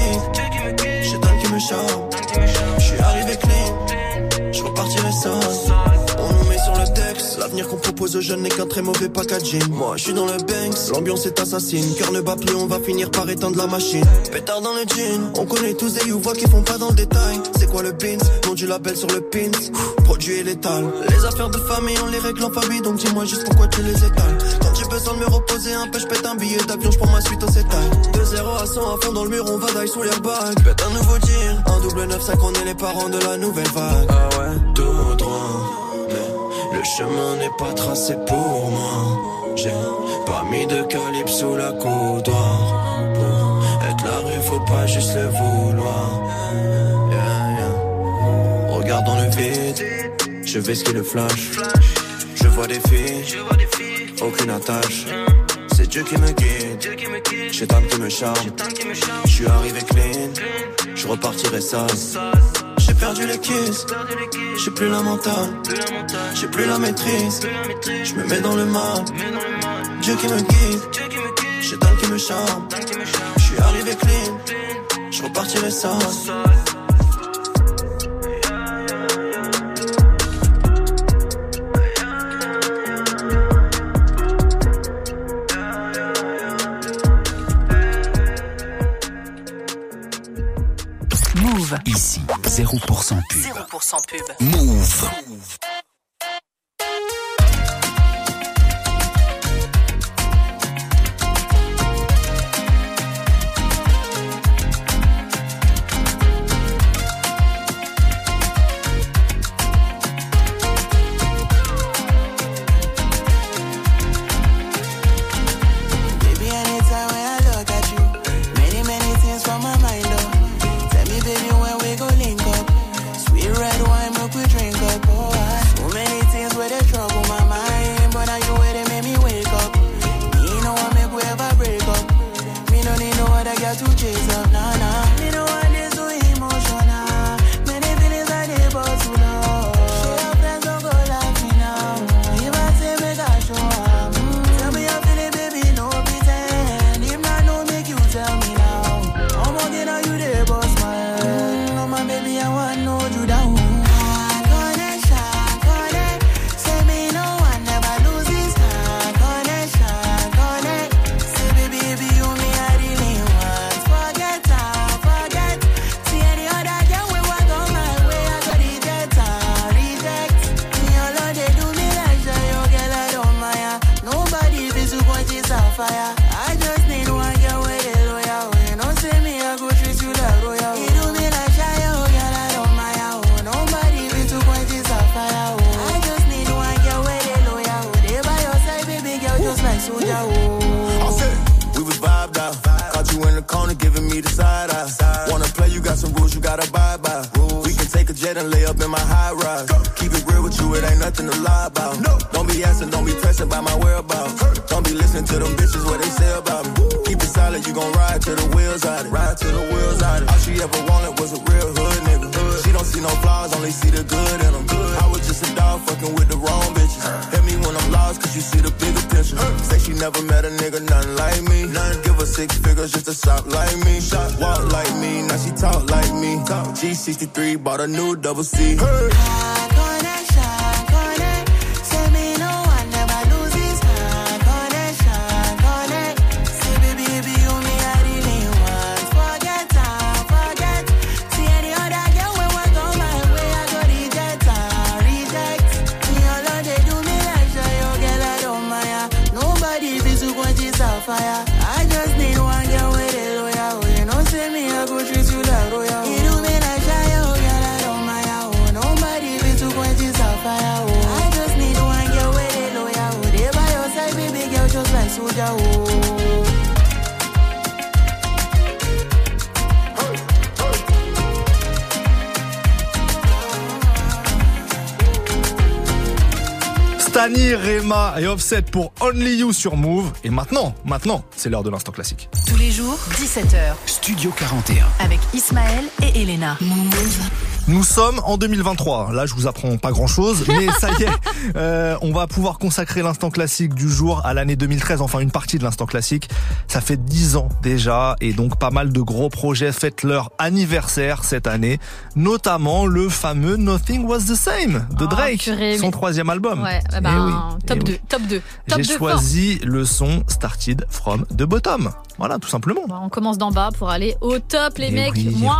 Aux jeunes n'est qu'un très mauvais packaging. Moi, je suis dans le Banks, l'ambiance est assassine. Cœur ne bat plus, on va finir par éteindre la machine. Pétard dans le jean, on connaît tous des voix qui font pas dans le détail. C'est quoi le pins? Nom du label sur le pins. Produit létal. Les affaires de famille, on les règle en famille, donc dis-moi juste pourquoi tu les étales. Quand j'ai besoin de me reposer un peu, je pète un billet d'avion, je ma suite au sétail. De 0 à 100 à fond dans le mur, on va d'aille sous l'airbag. Pète un nouveau tir, un double 9, ça qu'on est les parents de la nouvelle vague. Chemin n'est pas tracé pour moi. J'ai pas mis de calibre sous la coudoir. Être la rue, faut pas juste le vouloir. Yeah, yeah. Regarde dans le vide, je vais skier le flash. Je vois des filles, aucune attache. C'est Dieu qui me guide, j'ai tant qui me charme. Je suis arrivé clean, je repartirai ça. Perdu les kisses. J'ai plus la mentale, j'ai plus la maîtrise. Je me mets dans le mal, Dieu qui me guide. J'ai Dan qui me charme, je suis arrivé clean. Je repartirai. 0% pub. 0% pub. Move. Baby, pour Only You sur Move. Et maintenant, maintenant, c'est l'heure de l'instant classique. Tous les jours, 17h. Studio 41. Avec Ismaël et Elena. Move. Nous sommes en 2023. Là, je vous apprends pas grand chose, mais ça y est, euh, on va pouvoir consacrer l'instant classique du jour à l'année 2013, enfin une partie de l'instant classique. Ça fait 10 ans déjà, et donc pas mal de gros projets fêtent leur anniversaire cette année, notamment le fameux Nothing Was the Same de Oh, Drake, purée, son mais- troisième album. Ouais, bah Eh ben, oui, top eh 2, oui. top 2. Top J'ai 2 choisi le son Started from the Bottom. Voilà, tout simplement. Bah, on commence d'en bas pour aller au top, les Eh mecs. oui, Moi,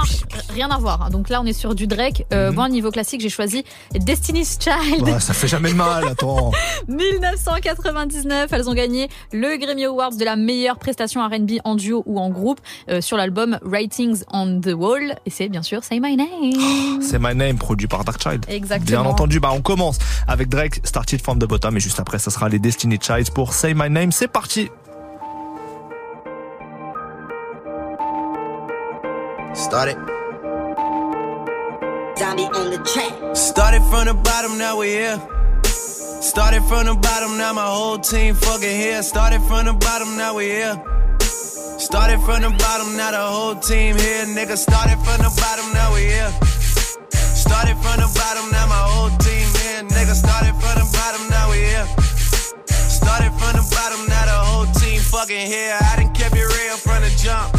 rien à voir. hein. Donc là, on est sur du Drake. Euh, Moi, niveau classique, j'ai choisi Destiny's Child. Bah, ça fait jamais de mal, attends. 1999, elles ont gagné le Grammy Awards de la meilleure prestation R&B en duo ou en groupe euh, sur l'album Writings on the Wall et c'est bien sûr Say My Name. C'est My Name, produit par Darkchild. Exactement. Bien entendu, bah on commence avec Drake, Started from the Bottom, et juste après, ça sera les Destiny Childs pour Say My Name. C'est parti. Started. Zombie on the track. Started from the bottom, now we here. Started from the bottom, now my whole team fucking here. Started from the bottom, now we here. Started from the bottom, now the whole team here. Nigga, started from the bottom, now we here. Started from the bottom, now my whole team here. Nigga, started from the bottom, now we here. Started from the bottom, now the whole team fucking here. I done kept it real from the jump.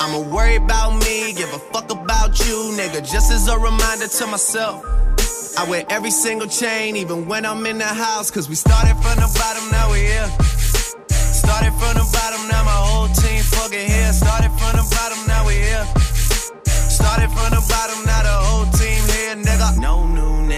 I'ma worry about me, give a fuck about you, nigga. Just as a reminder to myself. I wear every single chain, even when I'm in the house. Cause we started from the bottom, now we here. Started from the bottom, now my whole team fucking here. Started from the bottom, now we here. Started from the bottom, now the whole team here, nigga. No new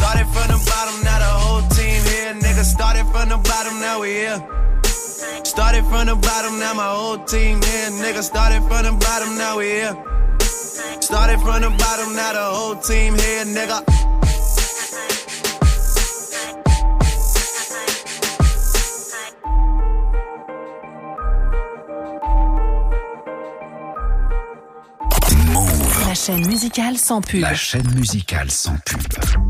Started from the bottom, now the whole team here. Nigga, started from the bottom, now we here. Started from the bottom, now my whole team here. Nigga, started from the bottom, now we here. Started from the bottom, now the whole team here, nigga. La chaîne musicale sans pub. La chaîne musicale sans pub.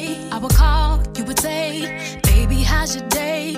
baby how's your day?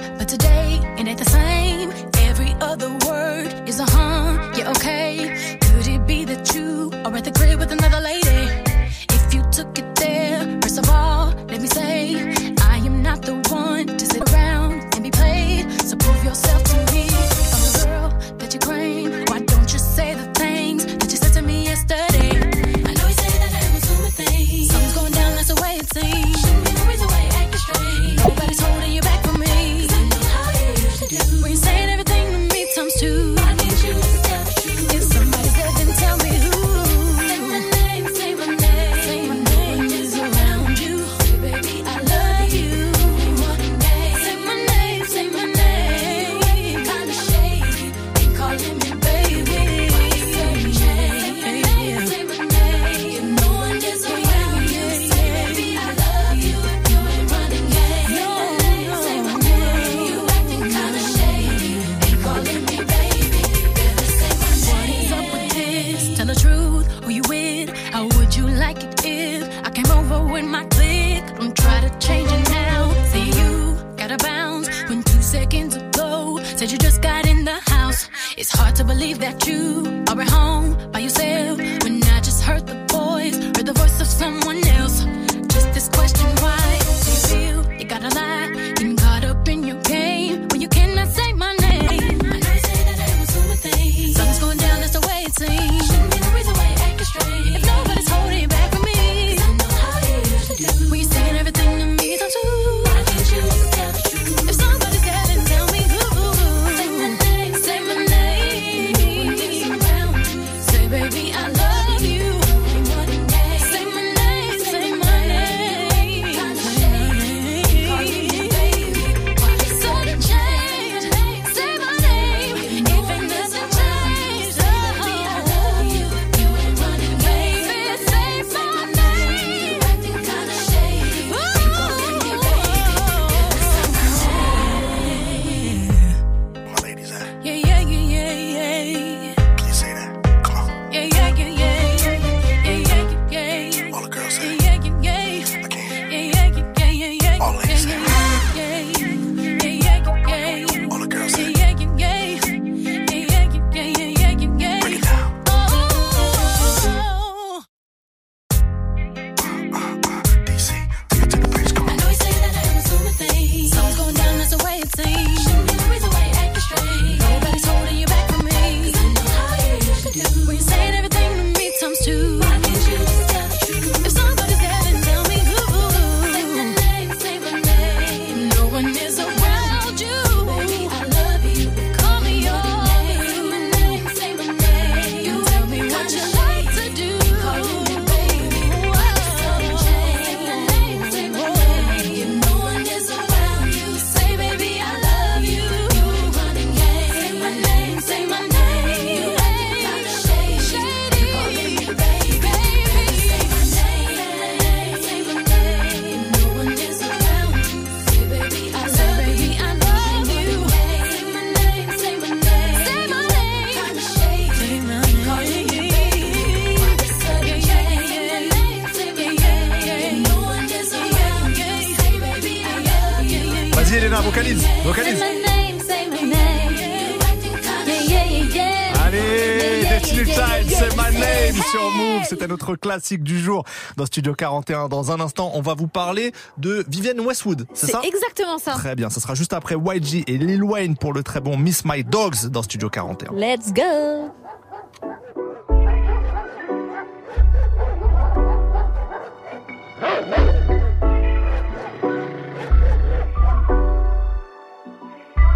Notre classique du jour dans Studio 41. Dans un instant, on va vous parler de Vivienne Westwood, c'est C'est ça? exactement ça. Très bien, ça sera juste après YG et Lil Wayne pour le très bon Miss My Dogs dans Studio 41. Let's go.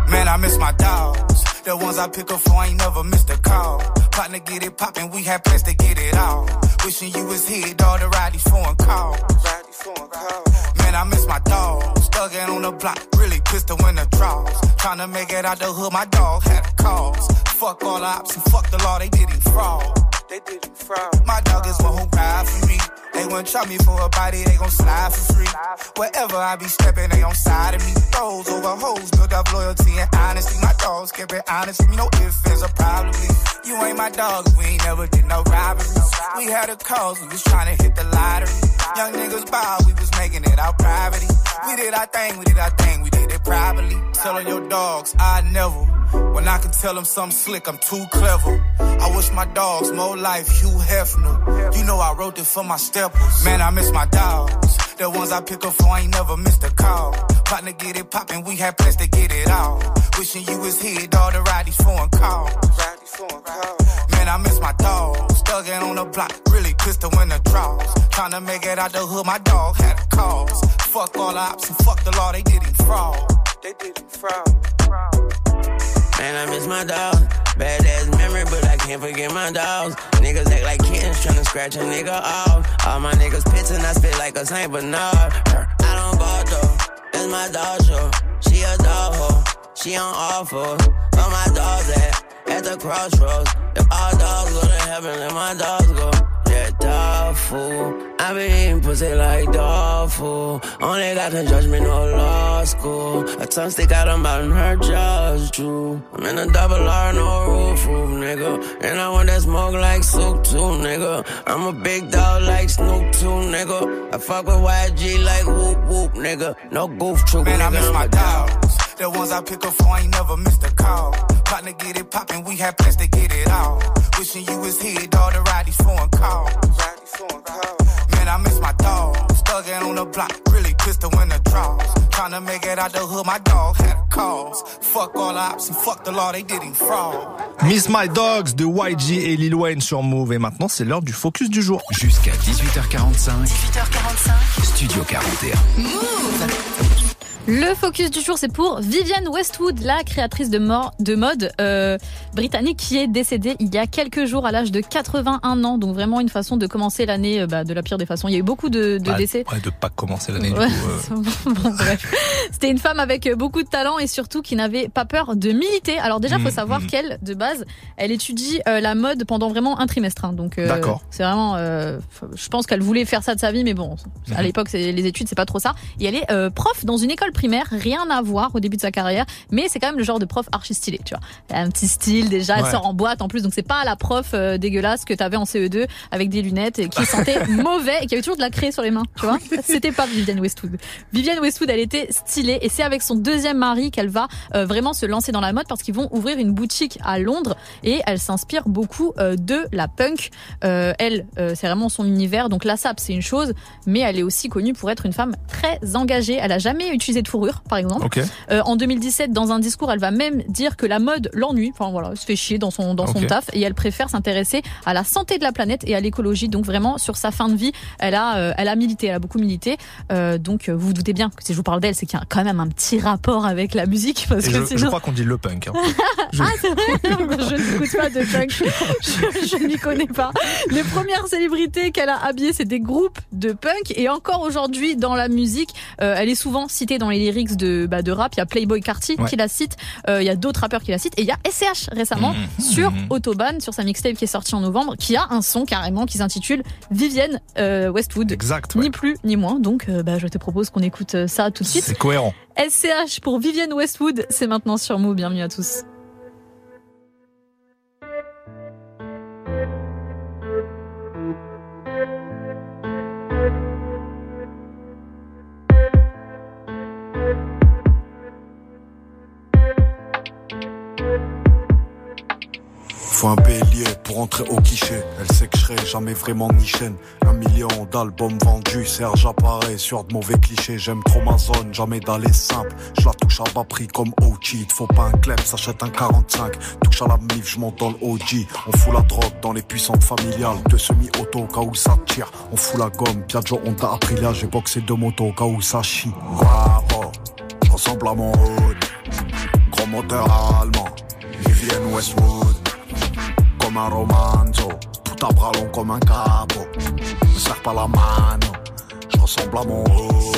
Man, I miss my dogs. The ones I pick up for ain't never missed a call. Partner get it poppin', we had plans to get it all. Wishing you was here, dog, to ride these foreign calls. Man, I miss my dogs. Thuggin' on the block, really pistol in the draws. Tryna make it out the hood, my dog had a cause. Fuck all the ops and fuck the law, they did him fraud. They did him fraud. My dog is one who ride for me. They wouldn't try me for a body, they gon' slide for free. Wherever I be stepping, they on side of me. Those over hoes, build up loyalty and honesty. My dogs kept it honest with me, no ifs, ands, or probably. You ain't my dog, we ain't never did no robberies. We had a cause, we was trying to hit the lottery. Young niggas bow, we was making it out privately. We did our thing, we did our thing, we did it privately. Tell on your dogs, I never. When I can tell them something slick, I'm too clever. I wish my dogs more life, Hugh Hefner. You know I wrote this for my steppers. Man, I miss my dogs. The ones I pick up for ain't never missed a call. Partner get it poppin', we had plans to get it all. Wishing you was here, dog, to ride these foreign calls. Man, I miss my dogs. Thuggin' on the block, really pistol in the draws. Tryna make it out the hood, my dog had a cause. Fuck all the ops and fuck the law, they did him fraud. They did him fraud. Man, I miss my dog. Bad ass memory, but I can't forget my dogs. Niggas act like kids, tryna scratch a nigga off. All my niggas pits and I spit like a Saint Bernard. I don't go though, that's my dog show. She a dog hoe, she on awful. Where my dogs at? At the crossroads. If all dogs go to heaven, let my dogs go. Yeah, dog fool. I been eating pussy like dog food. Only got can judgment me, no law school. A tongue stick out of and her jaws true. I'm in a double R, no roof, roof, nigga. And I want that smoke like soup too, nigga. I'm a big dog like Snoop too, nigga. I fuck with YG like whoop whoop, nigga. No goof troop, Man, I miss my dogs. The ones I pick up for ain't never missed a call. Partner get it poppin', we had plans to get it all. Wishing you was here, dog, to ride these foreign calls. Man, I miss my dogs. Thuggin' on the block, really pistol in the draws. Tryna make it out the hood, my dog had a cause. Fuck all the ops and fuck the law, they did him fraud. Miss My Dogs de YG et Lil Wayne sur Move. Et maintenant, c'est l'heure du focus du jour. Jusqu'à 18h45. 18h45. Studio 41. Le focus du jour, c'est pour Vivienne Westwood, la créatrice de, mort, de mode euh, britannique qui est décédée il y a quelques jours à l'âge de 81 ans. Donc vraiment une façon de commencer l'année euh, bah, de la pire des façons. Il y a eu beaucoup de, de Bah, décès. Ouais, de pas commencer l'année Ouais, euh. bon. C'était une femme avec beaucoup de talent et surtout qui n'avait pas peur de militer. Alors déjà, faut Mhm, savoir mhm. qu'elle, de base, elle étudie euh, la mode pendant vraiment un trimestre. hein. donc euh, D'accord. c'est vraiment, euh, je pense qu'elle voulait faire ça de sa vie, mais bon, à Mhm. l'époque, les études, c'est pas trop ça. Et elle est euh, prof dans une école primaire, rien à voir au début de sa carrière, mais c'est quand même le genre de prof archi stylé, tu vois. Elle a un petit style déjà, elle Ouais. sort en boîte en plus, donc c'est pas la prof euh, dégueulasse que t'avais en CE2 avec des lunettes et qui sentait mauvais et qui avait toujours de la craie sur les mains, tu vois. C'était pas Vivienne Westwood. Vivienne Westwood, elle était stylée et c'est avec son deuxième mari qu'elle va euh, vraiment se lancer dans la mode parce qu'ils vont ouvrir une boutique à Londres et elle s'inspire beaucoup euh, de la punk. Elle, c'est vraiment son univers. Donc la sap, c'est une chose, mais elle est aussi connue pour être une femme très engagée. Elle a jamais utilisé de fourrure, par exemple. Euh, en 2017, dans un discours, elle va même dire que la mode l'ennuie. Enfin voilà, elle se fait chier dans son dans son taf et elle préfère s'intéresser à la santé de la planète et à l'écologie. Donc vraiment sur sa fin de vie, elle a euh, elle a milité, elle a beaucoup milité. Euh, donc vous vous doutez bien que si je vous parle d'elle, c'est qu'il y a quand même un petit rapport avec la musique parce Et que je, sinon je crois qu'on dit le punk. hein. Je- ah, c'est vrai Je n'écoute pas de punk. Je, je n'y connais pas. Les premières célébrités qu'elle a habillées, c'est des groupes de punk. Et encore aujourd'hui, dans la musique, elle est souvent citée dans les lyrics de, bah, de rap. Il y a Playboy Carty Ouais. qui la cite. Euh, il y a d'autres rappeurs qui la citent. Et il y a SCH récemment Mhm. sur Mhm. Autobahn, sur sa mixtape qui est sortie en novembre, qui a un son carrément qui s'intitule Vivienne euh, Westwood. Exact. ouais. Ni plus ni moins. Donc, euh, bah, je te propose qu'on écoute ça tout de suite. C'est cohérent. SCH pour Vivienne Westwood, c'est maintenant sur Move. Bienvenue à tous. Faut un bélier pour entrer au guichet. Elle sait que je serai jamais vraiment ni chaîne. Un million d'albums vendus, Serge apparaît sur de mauvais clichés. J'aime trop ma zone, jamais d'aller simple. Je la touche à bas prix comme OG. Faut pas un club, s'achète un 45. Touche à la mif, je monte dans le OG. On fout la drogue dans les puissantes familiales. Deux semi-auto au cas où ça tire. On fout la gomme, Piaggio, on t'a appris là. J'ai boxé deux motos cas où ça chie. Je ressemble à mon hood. Gros moteur allemand, Vivienne Westwood. Comme un romanzo, tout à bras long comme un capot. Me serre pas la mano, je ressemble à mon hood.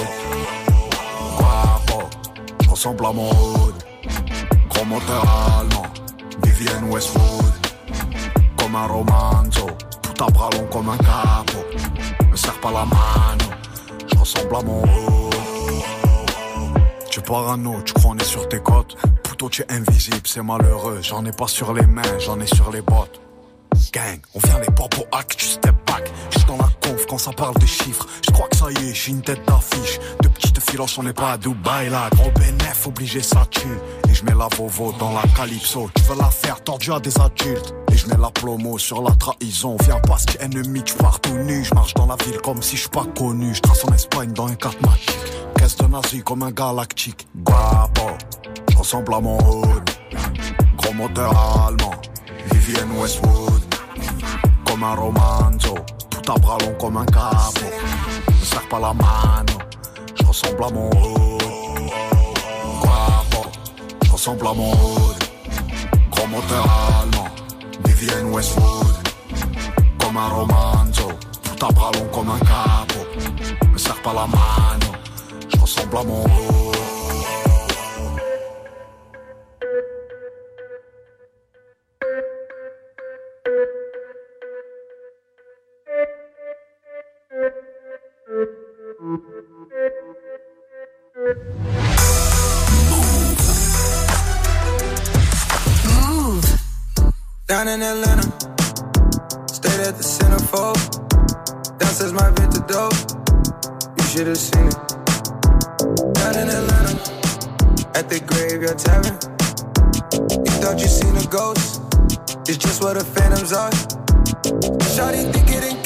Guapo, je ressemble à mon hood. Gros moteur allemand, Vivienne Westwood. Comme un romanzo, tout à bras long comme un capot. Me serre pas la mano, je ressemble à mon hood. Tu parano, tu crois on est sur tes côtes. Poutot, tu es invisible, c'est malheureux. J'en ai pas sur les mains, j'en ai sur les bottes. Gang, on vient les pour hack, tu step back. J'suis dans la conf quand ça parle de chiffres. Je crois que ça y est, j'suis une tête d'affiche. De petites filoches, on n'est pas à Dubaï là. Gros bénéf, obligé, ça tue. Et je mets la Vovo dans la Calypso. Tu veux la faire tordue à des adultes. Et je mets la plomo sur la trahison. Viens pas, si ennemi, tu pars tout nu. Je marche dans la ville comme si je suis pas connu. Je trace en Espagne dans un 4 magique. Caisse de nazi comme un galactique. Guapo, je ressemble à mon hood. Gros moteur allemand, Vivienne Westwood. Comme un romanzo, tout à bras long comme un capot. Me serre pas la mano, je ressemble à mon. Guapo, je ressemble à mon hood. Gros moteur allemand, Vivienne Westwood. Comme un romanzo, tout à bras long comme un capot. Me serre pas la mano, je ressemble à mon hood. Down in Atlanta, stayed at the centerfold. Downstairs my vintage dope. You should have seen it. Down in Atlanta, at the graveyard tavern. You thought you seen a ghost? It's just what the phantoms are. Shawty think it in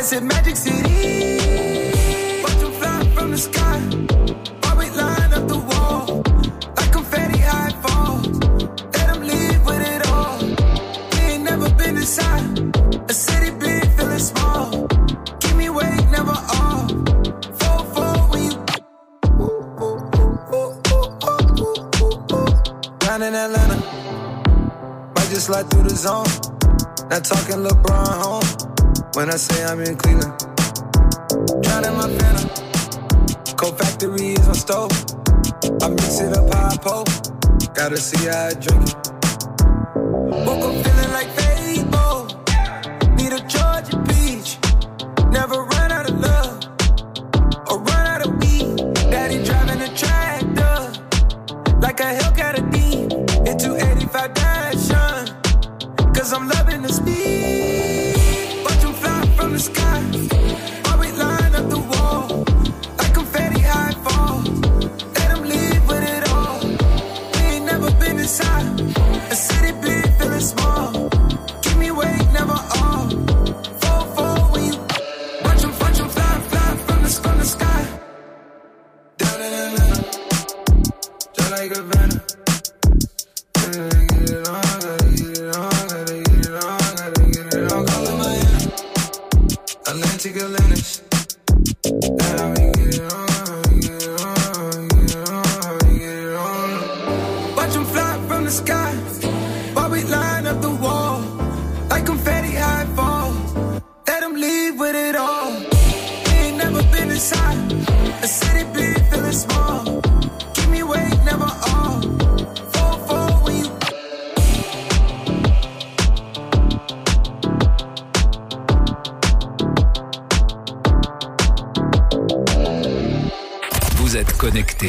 It, Magic City. Watch them fly from the sky. While we line up the wall. Like confetti high falls. Let them leave with it all. We ain't never been inside. A city big, feeling small. Keep me awake, never off. Fall, fall when you. Down in Atlanta. Might just slide through the zone. Not talking LeBron home. When I say I'm in Cleveland. Drowning my phantom. Cold factory is my stove. I mix it up how I poke. Gotta see how I drink it. Like a venom.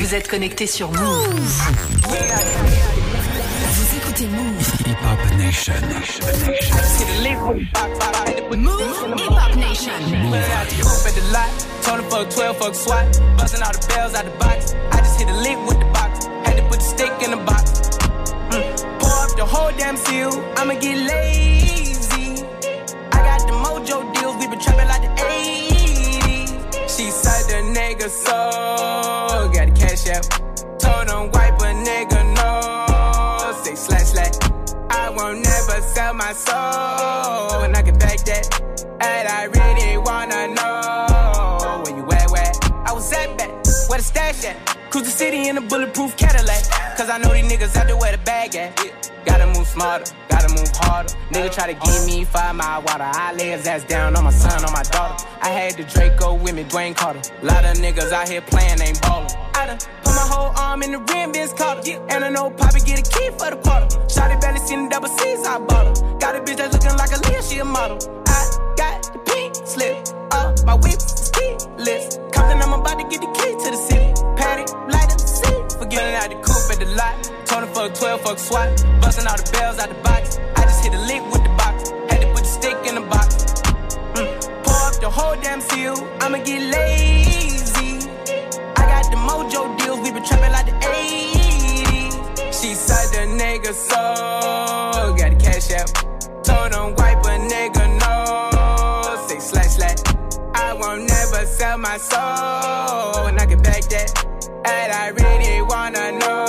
Vous êtes connecté sur Move. Vous écoutez Move. Hip Hop Nation. Move Hip Hop Nation. Move Radio. at the lot. Told him fuck 12, fuck SWAT. Busting all the bells out the box. I just hit a lick with the box. Had to put the stick in the box. Mm. Pour up the whole damn seal. I'ma get lazy. I got the mojo deals. We been trapping like the 80s. She said the nigga so. Out. Told wipe a nigga no. Say slash slash. I won't never sell my soul. And I can back that. And I really wanna know where you at, where I was at back, where the stash at. Cruise the city in a bulletproof Cadillac. Cause I know these niggas out there where the bag at. Gotta move smarter, gotta move harder. Nigga try to give me five mile water. I lay his ass down on my son, on my daughter. I had the Draco with me, Dwayne Carter. Lot of niggas out here playing, ain't ballin'. I done put my whole arm in the rim, Vince Carter. And I know Poppy get a key for the quarter. Shotty barely seen the double C's, I bought her. Got a bitch that's looking like a Leah, she a model. I got the pink slip. Uh, my whip is keyless. Compton, I'm about to get the key to the city. Patty, light up the seat. Forgetting out the coupe at the lot. Him fuck 12, fuck SWAT. Busting all the bells out the box. I just hit a lick with the box. Had to put the stick in the box. Mm. Pour up the whole damn seal. I'ma get lazy. The mojo deals. We been trapping like the 80s. She said the nigga so. Got the cash out. Told him wipe a nigga no. Say slash slash. I won't never sell my soul. And I can back that. And I really wanna know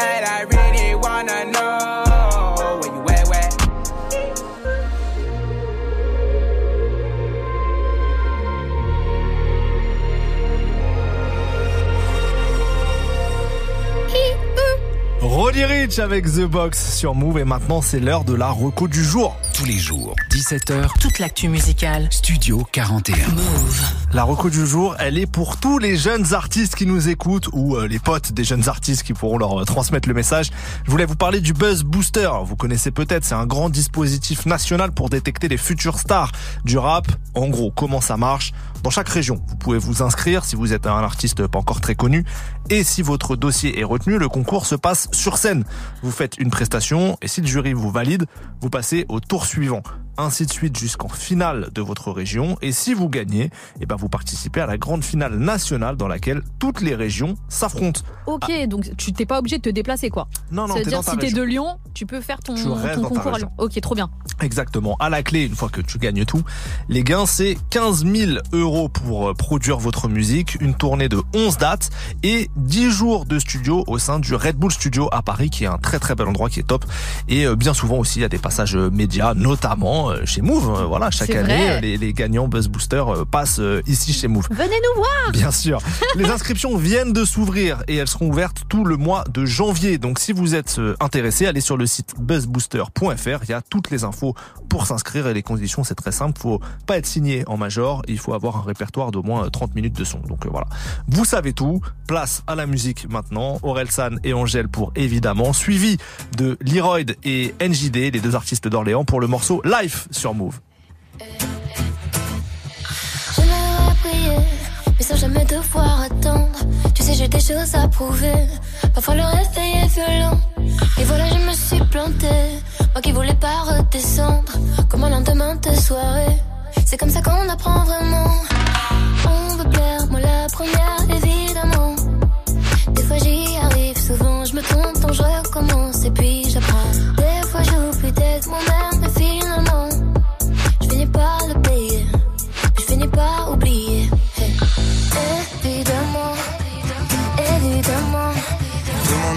And? Roddy Rich avec The Box sur Move et maintenant c'est l'heure de la reco du jour. Tous les jours, 17h, Toute l'actu musicale. Studio 41. La reco du jour, elle est pour tous les jeunes artistes qui nous écoutent ou euh, les potes des jeunes artistes qui pourront leur euh, transmettre le message. Je voulais vous parler du Buzz Booster. Vous connaissez peut-être, c'est un grand dispositif national pour détecter les futures stars du rap. En gros, comment ça marche? Dans chaque région, vous pouvez vous inscrire si vous êtes un artiste pas encore très connu. Et si votre dossier est retenu, le concours se passe sur scène. Vous faites une prestation et si le jury vous valide, vous passez au tour suivant. Ainsi de suite jusqu'en finale de votre région. Et si vous gagnez, eh ben vous participez à la grande finale nationale dans laquelle toutes les régions s'affrontent. Ok, donc tu t'es pas obligé de te déplacer quoi. Non, non, C'est-à-dire si t'es de Lyon, tu peux faire ton, ton concours à. Lyon. Ok, trop bien. Exactement. À la clé, une fois que tu gagnes tout, les gains, c'est 15 000 euros pour euh, produire votre musique, une tournée de 11 dates et 10 jours de studio au sein du Red Bull Studio à Paris, qui est un très très bel endroit, qui est top. Et euh, bien souvent aussi, il y a des passages euh, médias, notamment euh, chez Move. Euh, Voilà, chaque année, euh, les, les gagnants Buzz Booster passent ici chez Move. Venez nous voir Bien sûr. Les inscriptions viennent de s'ouvrir et elles seront ouvertes tout le mois de janvier. Donc si vous êtes intéressé, allez sur le site buzzbooster.fr. Il y a toutes les infos pour s'inscrire et les conditions, c'est très simple. Faut pas être signé en major. Il faut avoir un répertoire d'au moins euh, 30 minutes de son. Donc euh, voilà. Vous savez tout. Place à la musique maintenant. Aurel San et Angèle pour évidemment. Suivi de Leroyd et NJD, les deux artistes d'Orléans pour le morceau Life sur Move. J'aimerais prier, mais sans jamais devoir attendre. Tu sais, j'ai des choses à prouver. Parfois le réveil est violent. Et voilà, je me suis plantée. Moi qui voulais pas redescendre. Comme un lendemain de soirée. C'est comme ça qu'on apprend vraiment. On veut plaire, moi la première, évidemment. Des fois j'y arrive, souvent je me trompe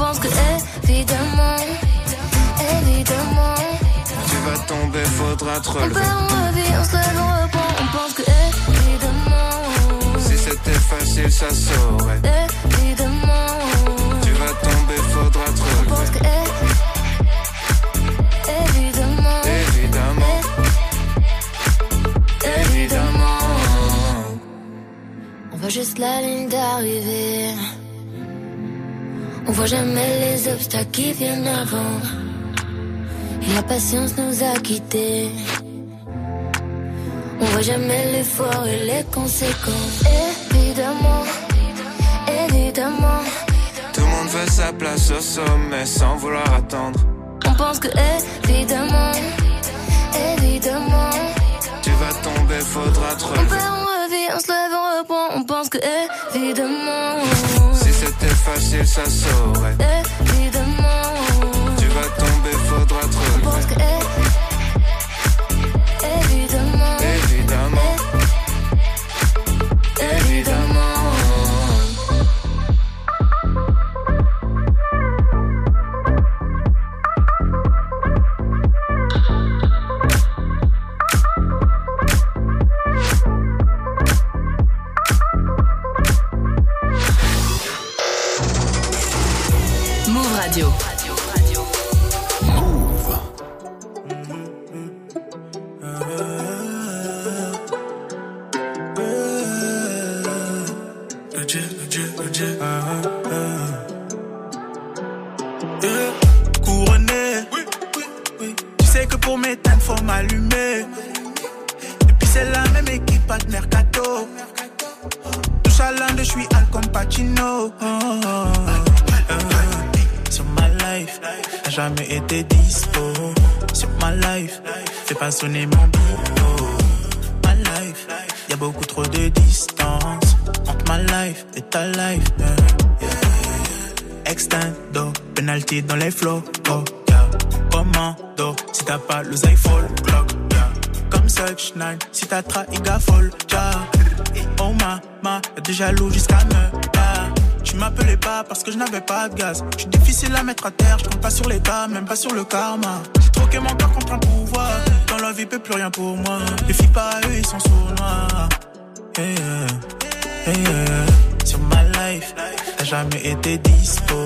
On pense que évidemment, évidemment, Tu vas tomber, faudra te on relever. perd, on revit, on se lève, on reprend. On pense que évidemment, Si c'était facile, ça saurait. évidemment, Tu vas tomber, faudra te on pense relever. que évidemment, Évidemment, évidemment. on voit juste la ligne d'arrivée. On voit jamais les obstacles qui viennent avant. Et la patience nous a quittés. On voit jamais l'effort et les conséquences. Évidemment, évidemment, Tout le monde veut sa place au sommet sans vouloir attendre. on pense que évidemment, évidemment, Tu vas tomber, faudra te on perd, on revit, on se lève, on reprend. On pense que évidemment, c'était facile, ça saurait. évidemment, Tu vas tomber, faudra te relever. Pas. Je suis difficile à mettre à terre, je compte pas sur l'état, même pas sur le karma. J'ai troqué mon cœur contre un pouvoir. Dans la vie, peut plus rien pour moi. Les filles pas eux, ils sont sournois. Yeah, yeah, yeah. Sur ma life, t'as jamais été dispo.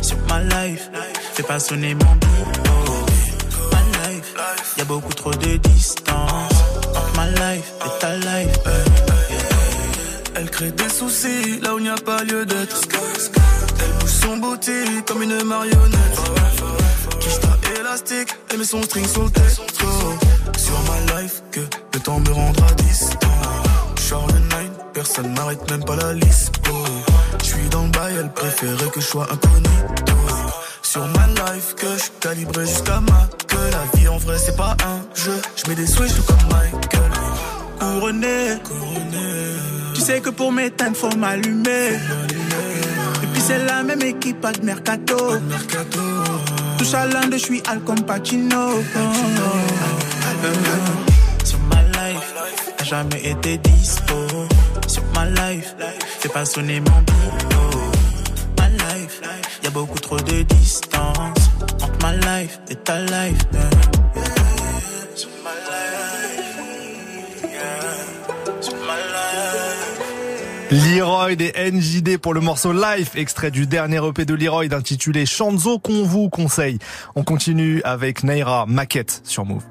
Sur ma life, fais pas sonner mon bipo. Ma life, y a beaucoup trop de distance entre ma life et ta life. Elle crée des soucis là où il n'y a pas lieu d'être. Son bouti comme une marionnette. Kishta élastique, elle met son string sur le texto. Sur ma life, que le temps me rendra distant. Charles 9, personne n'arrête même pas la liste. Je suis dans le bail, elle préférait que je sois incognito. Sur ma life, que je calibré jusqu'à ma Que la vie en vrai, c'est pas un jeu. Je mets des switches tout comme Michael. Couronné, tu sais que pour m'éteindre, faut m'allumer. C'est la même équipe, pas de mercato. Touche à l'un de, je suis Al comme Pacino. Sur ma life, t'as jamais été dispo. Sur ma life, fais pas sonner mon bipo. Ma life, y a beaucoup trop de distance entre ma life et ta life. yeah. Sur ma life, yeah. Leroy des NJD pour le morceau Life, extrait du dernier EP de Leroy intitulé Shanzo qu'on vous conseille. On continue avec Naira Maquette sur Move.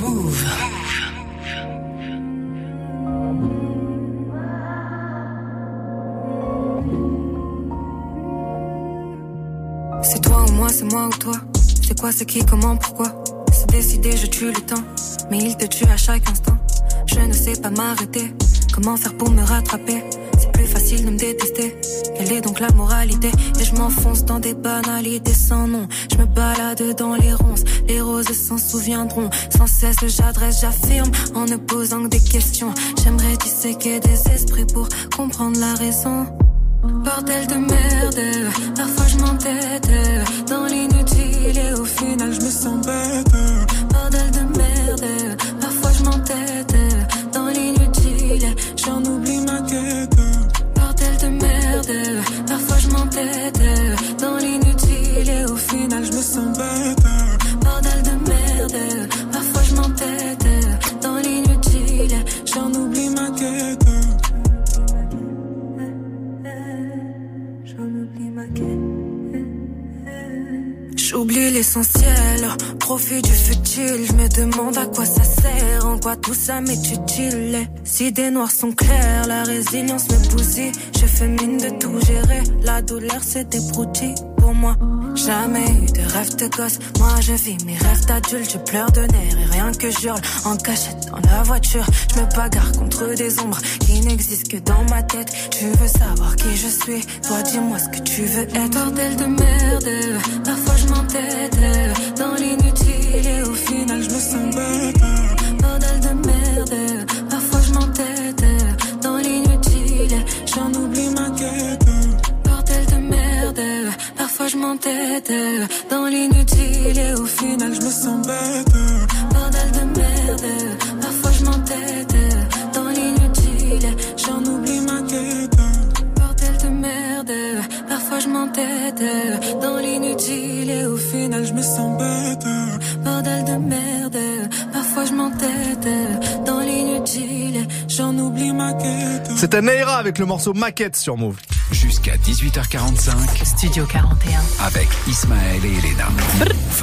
Move. C'est toi ou moi, c'est moi ou toi. C'est quoi, c'est qui, comment, pourquoi? C'est décidé, je tue le temps. Mais il te tue à chaque instant. Je ne sais pas m'arrêter. Comment faire pour me rattraper? C'est plus facile de me détester. Quelle est donc la moralité Et je m'enfonce dans des banalités sans nom. Je me balade dans les ronces. Les roses s'en souviendront. Sans cesse, j'adresse, j'affirme. En ne posant que des questions. J'aimerais disséquer des esprits pour comprendre la raison. Bordel de merde, parfois je m'entête dans l'inutile et au final je me sens bête. Bordel de merde, parfois je m'entête j'en oublie ma quête. Bordel de merde, parfois je m'entête J'oublie l'essentiel, profite du futile. Je me demande à quoi ça sert, en quoi tout ça m'est utile. Si des noirs sont clairs, la résilience me bousille. Je fais mine de tout gérer, la douleur c'est des moi. Jamais eu de rêve de gosse, moi je vis mes rêves d'adulte. Je pleure de nerfs et rien que j'hurle en cachette dans la voiture. Je me bagarre contre des ombres qui n'existent que dans ma tête. Tu veux savoir qui je suis, toi dis-moi ce que tu veux être. Bordel de merde, parfois je m'entête dans l'inutile et au final je me sens bête. M'entête dans l'inutile et au final je me sens bête. Bordel de merde, parfois je m'entête dans l'inutile, j'en oublie ma quête. Bordel de merde, parfois je m'entête dans l'inutile et au final je me sens bête. Bordel de merde, parfois je m'entête dans l'inutile, j'en oublie ma quête. C'était Naira avec le morceau Maquette sur Move. Jusqu'à 18h45. Studio 41. Avec Ismaël et Elena.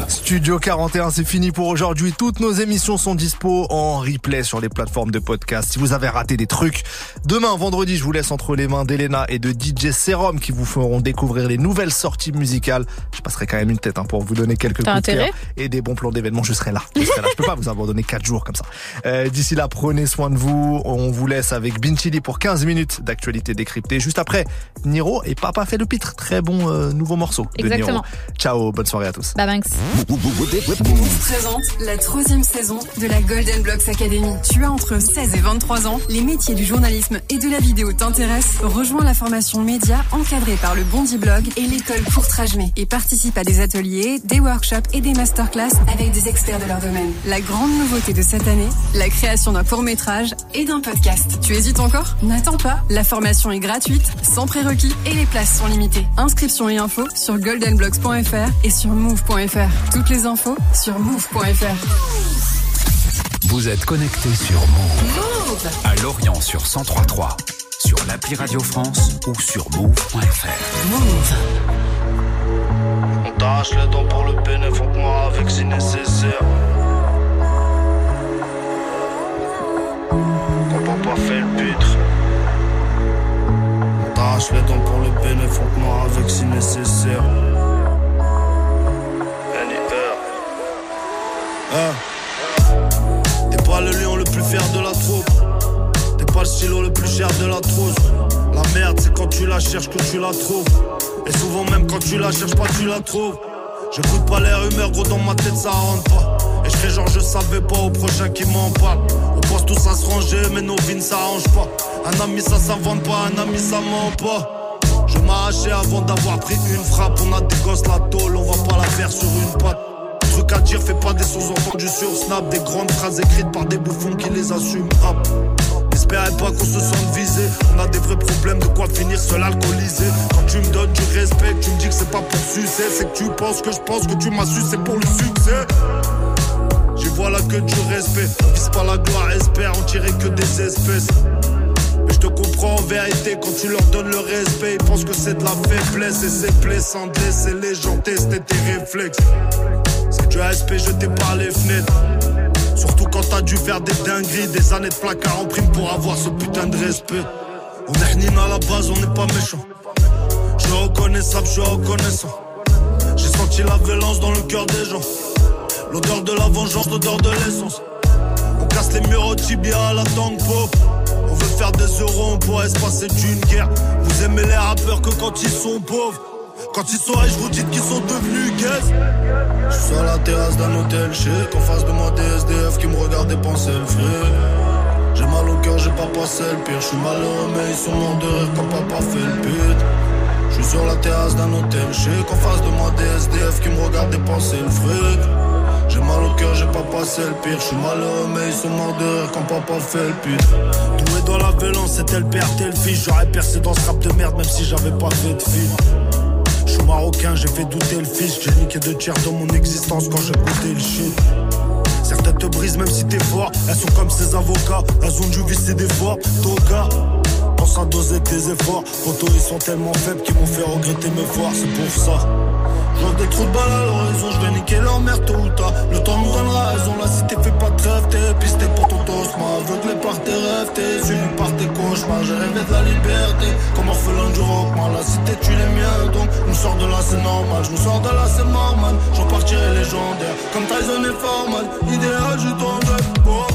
Studio 41, c'est fini pour aujourd'hui. Toutes nos émissions sont dispo en replay sur les plateformes de podcast. Si vous avez raté des trucs, demain, vendredi, je vous laisse entre les mains d'Elena et de DJ Serum qui vous feront découvrir les nouvelles sorties musicales. Je passerai quand même une tête hein, pour vous donner quelques coups de cœur et des bons plans d'événements. Je serai là. Je serai là. Je peux pas vous abandonner 4 jours comme ça. Euh, D'ici là, prenez soin de vous. On vous laisse avec Binchili pour 15 minutes d'actualité décryptée. Juste après, Niro et Papa fait le pitre. Très bon euh, nouveau morceau de Exactement. Niro. Ciao, bonne soirée à tous. Bah, Banks. Move présente la troisième saison de la Golden Blocks Academy. Tu as entre 16 et 23 ans, les métiers du journalisme et de la vidéo t'intéressent Rejoins la formation média encadrée par le Bondi Blog et l'école Courtrajmé et participe à des ateliers, des workshops et des masterclass avec des experts de leur domaine. La grande nouveauté de cette année, la création d'un court-métrage et d'un podcast. Tu hésites encore? N'attends pas, la formation est gratuite, sans prérequis et les places sont limitées. Inscription et infos sur goldenblocks.fr et sur move.fr. Toutes les infos sur move.fr. Vous êtes connecté sur Move. À Lorient sur 1033. Sur l'appli Radio France ou sur move.fr. On t'arrache les dents pour le bénéfice, moi avec si nécessaire. Quand papa fait le pitre. On t'arrache les dents pour le bénéfice, moi avec si nécessaire. Hein? T'es pas le lion le plus fier de la troupe. T'es pas le stylo le plus cher de la trousse. La merde, c'est quand tu la cherches que tu la trouves. Et souvent, même quand tu la cherches pas, tu la trouves. J'écoute pas les rumeurs, gros, dans ma tête, ça rentre pas. Et je fais genre, je savais pas au prochain qui m'en parle. On pense tous à se ranger, mais nos vies ne s'arrangent pas. Un ami, ça s'invente pas, un ami, ça ment pas. Je m'arrachais avant d'avoir pris une frappe. On a des gosses la tôle, on va pas la faire sur une patte. Truc à dire, fais pas des sous-entendus sur Snap. Des grandes phrases écrites par des bouffons qui les assument. N'espérez pas qu'on se sente visé. On a des vrais problèmes de quoi finir seul alcoolisé. Quand tu me donnes du respect, tu me dis que c'est pas pour sucer. C'est que tu penses que je pense que tu m'as su, c'est pour le succès. J'y vois là que du respect. On vise pas la gloire, espère en tirer que des espèces. te comprends en vérité quand tu leur donnes le respect. Ils pensent que c'est de la faiblesse et c'est blessant de laisser les gens tester tes réflexes. C'est du respect jeté par les fenêtres. Surtout quand t'as dû faire des dingueries, des années de placard en prime pour avoir ce putain de respect. On est hnine à la base, on n'est pas méchant. Je suis reconnaissable, je suis reconnaissant. J'ai senti la violence dans le cœur des gens. L'odeur de la vengeance, l'odeur de l'essence. On casse les murs au tibia à la tank pop. On veut faire des euros, on pourrait se passer d'une guerre. Vous aimez les rappeurs que quand ils sont pauvres. Quand ils sont riches, vous dites qu'ils sont devenus gays. Je suis sur la terrasse d'un hôtel chic. En face de moi, des SDF qui me regardent dépenser le fric. J'ai mal au cœur, j'ai pas passé le pire. Je suis malheureux, mais ils sont morts de rire quand papa fait le pute. Je suis sur la terrasse d'un hôtel chic. En face de moi, des SDF qui me regardent dépenser le fric. J'ai mal au cœur, j'ai pas passé le pire. Je suis malheureux, mais ils sont morts de rire quand papa fait le pute. Tout est dans la violence, c'était le père, t'es le fils. J'aurais percé dans ce rap de merde, même si j'avais pas fait de film. Marocain, j'ai fait douter le fils. J'ai niqué deux tiers dans mon existence quand j'ai goûté le shit. Certaines te brisent même si t'es fort. Elles sont comme ces avocats, elles ont dû visser des fois. Toga, pense à doser tes efforts. Photos, ils sont tellement faibles qu'ils m'ont fait regretter me voir, c'est pour ça. J'en des trous de balles à l'horizon, je vais niquer leur mère tôt ou tard. Le temps nous donnera raison, la cité fait pas de trêve, t'es pisté pour ton toast. Aveuglé par tes rêves, t'es suivi par tes cauchemars. J'ai rêvé de la liberté, comme orphelin du rock. Moi, la cité tue les miens, donc nous sors de là, c'est normal. Je nous sors de là, c'est normal. J'en partirai légendaire, comme Tyson et Forman. Idéal, je t'en bordel.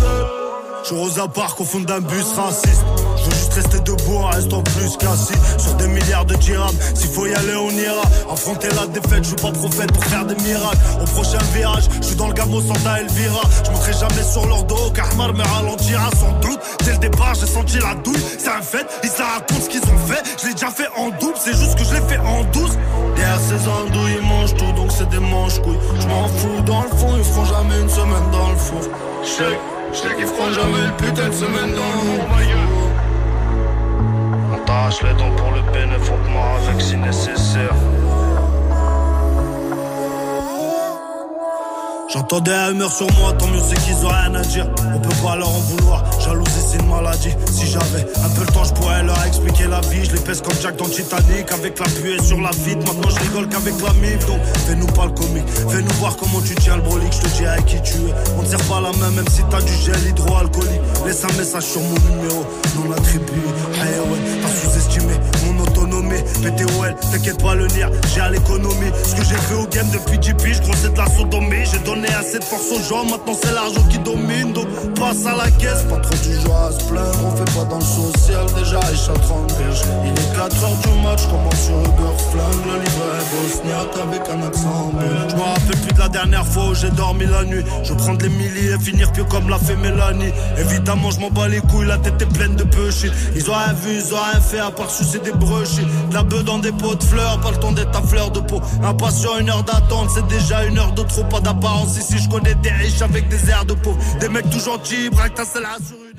Je rose à parc au fond d'un bus raciste. Je veux juste rester debout, en plus qu'assis sur des milliards de dirhams. S'il faut y aller, on ira. Affronter la défaite, je suis pas prophète pour faire des miracles. Au prochain virage, je suis dans le gamo Santa Elvira. Je monterai jamais sur leur dos, car Mar me ralentira sans doute. Dès le départ, j'ai senti la douille. C'est un fait, ils se racontent ce qu'ils ont fait. Je l'ai déjà fait en double, c'est juste que je l'ai fait en douce. Derrière ces andouilles, ils mangent tout, donc c'est des manches couilles. Je m'en fous, dans le fond, ils feront jamais une semaine dans le four. Sais, je sais qu'ils feront jamais une putain de semaine dans le. On t'arrache les dents pour le bénéfice, moi avec si nécessaire. J'entendais un humeur sur moi, tant mieux c'est qu'ils ont rien à dire. On peut pas leur en vouloir, jalousie c'est une maladie. Si j'avais un peu le temps, je pourrais leur expliquer la vie. Je les pèse comme Jack dans Titanic, avec la pluie sur la vide. Maintenant je rigole qu'avec la mif, donc fais-nous pas le comique. Fais-nous voir comment tu tiens le brolique, je te dis avec qui tu es. On te sert pas la main, même si t'as du gel hydroalcoolique. Laisse un message sur mon numéro, non attribué. Hey ouais, t'as sous-estimé autonomie. PTOL, t'inquiète pas le nerf, j'ai à l'économie. Ce que j'ai fait au game depuis 10 piges, gros c'est de la sodomie. J'ai donné assez de force aux gens, maintenant c'est l'argent qui domine. Donc passe à la caisse, pas trop du genre à se plaindre. On fait pas dans le social, déjà riche à 30 piges. Il est 4 heures du match, commence sur Uber flingue. Le livre est bosniaque avec un accent. Je me rappelle plus de la dernière fois où j'ai dormi la nuit. Je prends des milliers et finir pieux comme l'a fait Mélanie. Évidemment, je m'en bats les couilles, la tête est pleine de bullshit. Ils ont rien vu, ils ont rien fait à part sucer des la bœuf dans des pots de fleurs, pas le temps d'être à fleur de peau. Impatient, une heure d'attente, c'est déjà une heure de trop, pas d'apparence. Ici, je connais des riches avec des airs de pauvres. Des mecs tout gentils, braquent ta selle sur